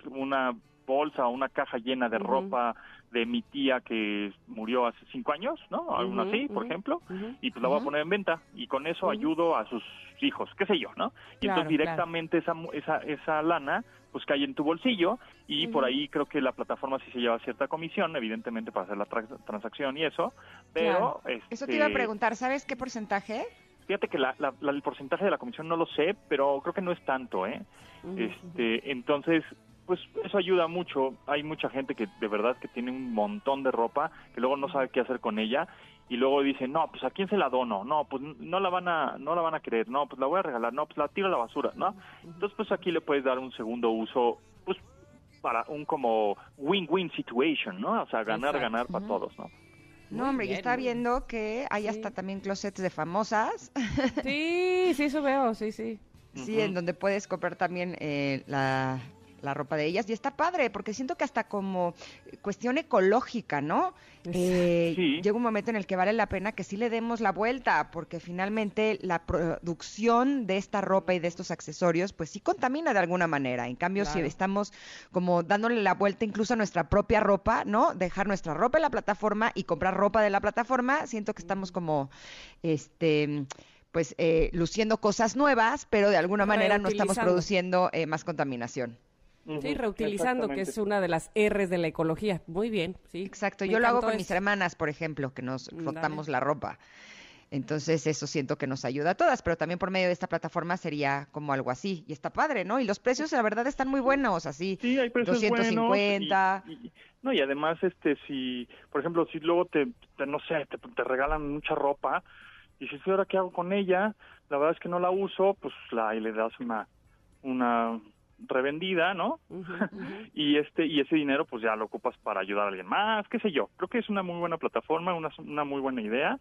una bolsa o una caja llena de ropa de mi tía que murió hace cinco años, ¿no? Ujú, así, por ejemplo, y pues la voy a poner en venta y con eso ayudo a sus hijos, qué sé yo, ¿no? Y Claro, entonces directamente esa, mu- esa, esa lana pues cae en tu bolsillo y por ahí creo que la plataforma sí se lleva cierta comisión, evidentemente para hacer la tra- transacción y eso, pero... Eso te iba a este, preguntar, ¿sabes qué porcentaje? Fíjate que la- la- la- el porcentaje de la comisión no lo sé, pero creo que no es tanto, ¿eh? Este, entonces, pues eso ayuda mucho. Hay mucha gente que de verdad que tiene un montón de ropa que luego no sabe qué hacer con ella y luego dice, no, pues a quién se la dono, no, pues no la van a, no la van a querer, no, pues la voy a regalar, no, pues la tiro a la basura, ¿no? Entonces, pues aquí le puedes dar un segundo uso, pues para un como win-win situation, ¿no? O sea, ganar, Exacto. ganar para todos, ¿no? No, hombre, y bien, está muy viendo que hay hasta también closets de famosas. Sí, sí, eso veo, sí, sí. Sí, en donde puedes comprar también eh, la, la ropa de ellas. Y está padre, porque siento que hasta como cuestión ecológica, ¿no? Eh, Llega un momento en el que vale la pena que sí le demos la vuelta, porque finalmente la producción de esta ropa y de estos accesorios, pues sí contamina de alguna manera. En cambio, si estamos como dándole la vuelta incluso a nuestra propia ropa, ¿no? Dejar nuestra ropa en la plataforma y comprar ropa de la plataforma, siento que estamos como, este pues eh, luciendo cosas nuevas, pero de alguna manera no estamos produciendo eh, más contaminación. Sí, reutilizando, que es una de las R's de la ecología. Muy bien, sí. Exacto, Me yo lo hago con mis hermanas, por ejemplo, que nos rotamos dale. la ropa. Entonces eso siento que nos ayuda a todas, pero también por medio de esta plataforma sería como algo así. Y está padre, ¿no? Y los precios la verdad están muy buenos, así. Sí, hay precios 250. buenos y- y- no, y además, este, si, por ejemplo, si luego te, te, no sé, te, te regalan mucha ropa y dices, ¿y ahora qué hago con ella? La verdad es que no la uso, pues la, y le das una, una revendida, ¿no? y este y ese dinero pues ya lo ocupas para ayudar a alguien más, qué sé yo. Creo que es una muy buena plataforma, una, una muy buena idea.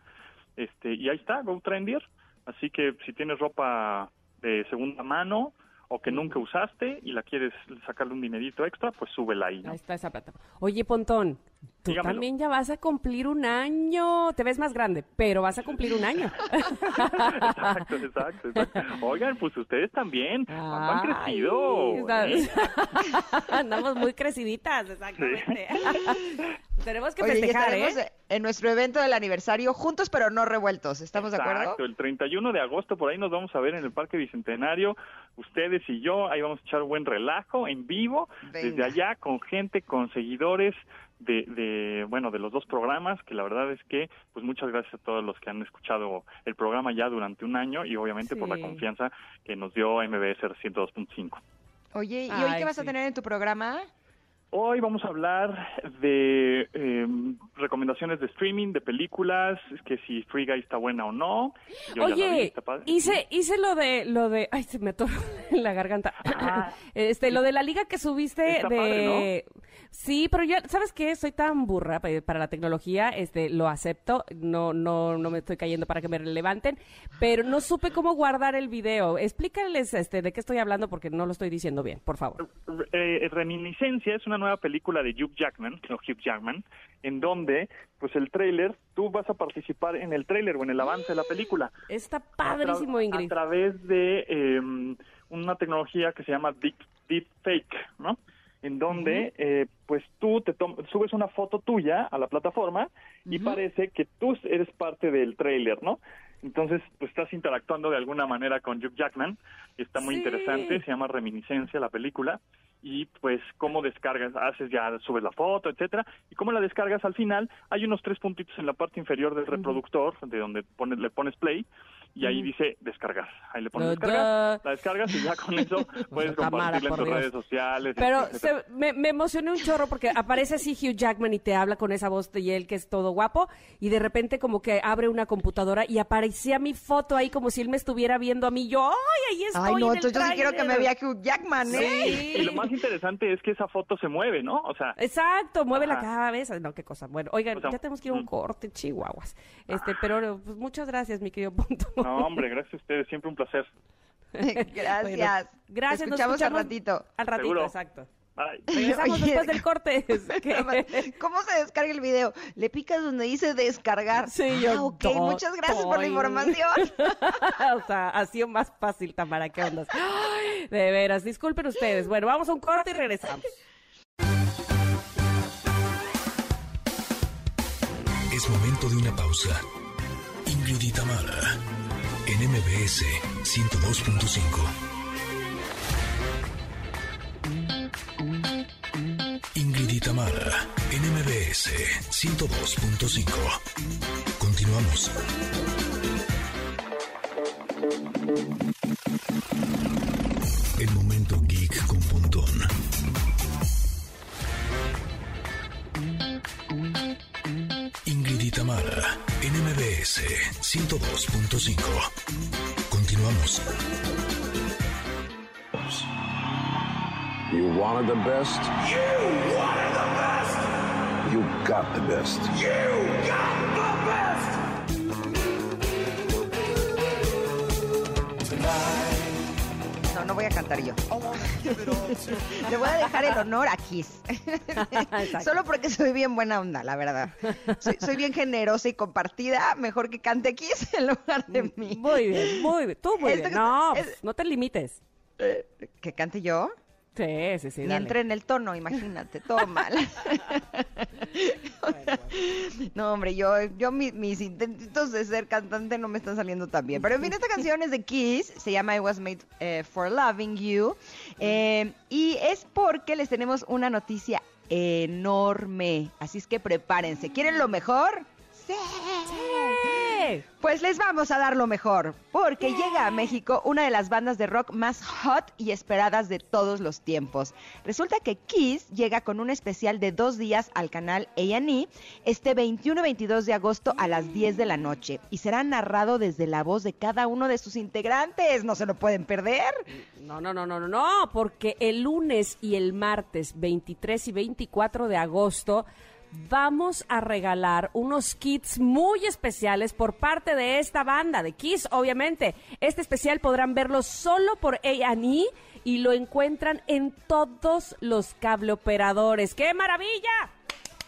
Este, y ahí está, Go Trendier. Así que si tienes ropa de segunda mano o que nunca usaste y la quieres sacarle un dinerito extra, pues súbela ahí. ¿no? Ahí está esa plataforma. Oye, Pontón, tú Dígamelo. también ya vas a cumplir un año. Te ves más grande, pero vas a cumplir un año. exacto, exacto, exacto. Oigan, pues ustedes también han Ay, crecido. ¿eh? Andamos muy creciditas, exactamente. Tenemos que Oye, festejar, ¿eh? en nuestro evento del aniversario juntos pero no revueltos. ¿Estamos de acuerdo? Exacto, el 31 de agosto por ahí nos vamos a ver en el Parque Bicentenario, ustedes y yo, ahí vamos a echar un buen relajo en vivo, desde allá con gente, con seguidores de, de, bueno, de los dos programas, que la verdad es que, pues muchas gracias a todos los que han escuchado el programa ya durante un año y obviamente por la confianza que nos dio MBS 102.5. Oye, ¿y hoy qué vas a tener en tu programa? Hoy vamos a hablar de eh, recomendaciones de streaming, de películas, que si Free Guy está buena o no. Yo ya la vi, Oye, está padre. hice, hice lo de, lo de, ay, se me atoró en la garganta. este, lo de la liga que subiste Ah. Está de, padre, sí, pero yo, ¿sabes qué? Soy tan burra pa- para la tecnología, este, lo acepto, no, no, no me estoy cayendo para que me levanten, pero no supe cómo guardar el video. Explícales, este, de qué estoy hablando porque no lo estoy diciendo bien, por favor. eh, Reminiscencia es una nueva película de Hugh Jackman, o Hugh Jackman, en donde, pues el tráiler, tú vas a participar en el tráiler o en el avance de la película. Está A padrísimo, Ingrid. A través de eh, una tecnología que se llama Deep, Deep Fake, ¿no? en donde eh, pues tú te subes una foto tuya a la plataforma y parece que tú eres parte del tráiler, ¿no? Entonces, pues estás interactuando de alguna manera con Hugh Jackman, y está muy Sí. interesante, se llama Reminiscencia la película, y pues cómo descargas, haces ya, subes la foto, etcétera, y cómo la descargas al final, hay unos tres puntitos en la parte inferior del reproductor, de donde pones, le pones play, y ahí dice descargar. Ahí le pones descargar, la descargas y ya con eso puedes Tamara, compartirla en tus Dios. redes sociales. Pero se- me, me emocioné un chorro porque aparece así Hugh Jackman y te habla con esa voz de él que es todo guapo y de repente como que abre una computadora y aparecía mi foto ahí como si él me estuviera viendo a mí. Yo, ¡ay, ahí estoy! Ay, no, en el entonces yo sí quiero que me tráiler". vea Hugh Jackman, ¿eh? Y lo más interesante es que esa foto se mueve, ¿no? O sea, Exacto, mueve la cabeza. No, qué cosa. Bueno, oigan, O sea, ya tenemos que ir a un mm. corte, chihuahuas. Este, pero pues, muchas gracias, mi querido punto. no, hombre, gracias a ustedes, siempre un placer. Gracias. Bueno, gracias, nos Escuchamos al escuchamos ratito. Al ratito, Seguro. exacto. Bye. Regresamos Oye, después del corte. ¿Cómo se descarga el video? Le picas donde dice descargar. Sí, ah, yo ok, to- muchas gracias por la información. o sea, ha sido más fácil, Tamara, ¿qué ondas? Ay, de veras, disculpen ustedes. Bueno, vamos a un corte y regresamos. Es momento de una pausa. Ingrid y Tamara, en MBS 102.5. y Tamara, en MBS 102.5. Continuamos. El momento geek con Pontón. Ingrid y Tamara, en MBS 102.5. Continuamos. You wanted the best? You wanted the best! You got the best. You got the best! No, no voy a cantar yo. Le voy a dejar el honor a Kiss. Solo porque soy bien buena onda, la verdad. Soy, soy bien generosa y compartida. Mejor que cante Kiss en lugar de mí. Muy bien, muy bien. Tú muy Esto bien. que- No, es- pues, no te limites. ¿Que cante yo? Sí, sí, sí. Ni entré en el tono, imagínate, todo mal. No, hombre, yo, yo mi- mis intentos de ser cantante no me están saliendo tan bien. Pero en fin, esta canción es de Kiss, se llama I Was Made eh, for Loving You. eh, y es porque les tenemos una noticia enorme. Así es que prepárense. ¿Quieren lo mejor? Sí. Pues les vamos a dar lo mejor, porque llega a México una de las bandas de rock más hot y esperadas de todos los tiempos. Resulta que Kiss llega con un especial de dos días al canal A&E este 21 y 22 de agosto a las 10 de la noche y será narrado desde la voz de cada uno de sus integrantes. No se lo pueden perder. No, no, no, no, no, no, porque el lunes y el martes 23 y 24 de agosto vamos a regalar unos kits muy especiales por parte de esta banda, de Kiss, obviamente. Este especial podrán verlo solo por A&E y lo encuentran en todos los cableoperadores. ¡Qué maravilla!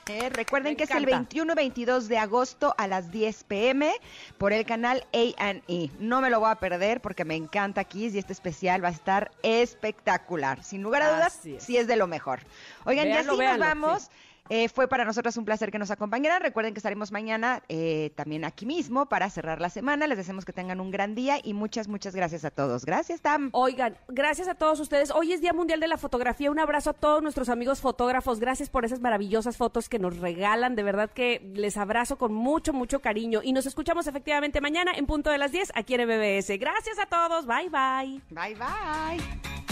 Eh, recuerden Me que es el encanta. 21 y 22 de agosto a las 10 pm por el canal A&E. No me lo voy a perder porque me encanta Kiss y este especial va a estar espectacular. Sin lugar a dudas, es. sí es de lo mejor. Oigan, Véanlo, ya sí nos véanlo, vamos. sí. Eh, fue para nosotros un placer que nos acompañaran. Recuerden que estaremos mañana eh, también aquí mismo para cerrar la semana. Les deseamos que tengan un gran día y muchas, muchas gracias a todos. Gracias, Tam. Oigan, gracias a todos ustedes. Hoy es Día Mundial de la Fotografía. Un abrazo a todos nuestros amigos fotógrafos. Gracias por esas maravillosas fotos que nos regalan. De verdad que les abrazo con mucho, mucho cariño. Y nos escuchamos efectivamente mañana en punto de las 10 aquí en MBS. Gracias a todos. Bye, bye. Bye, bye.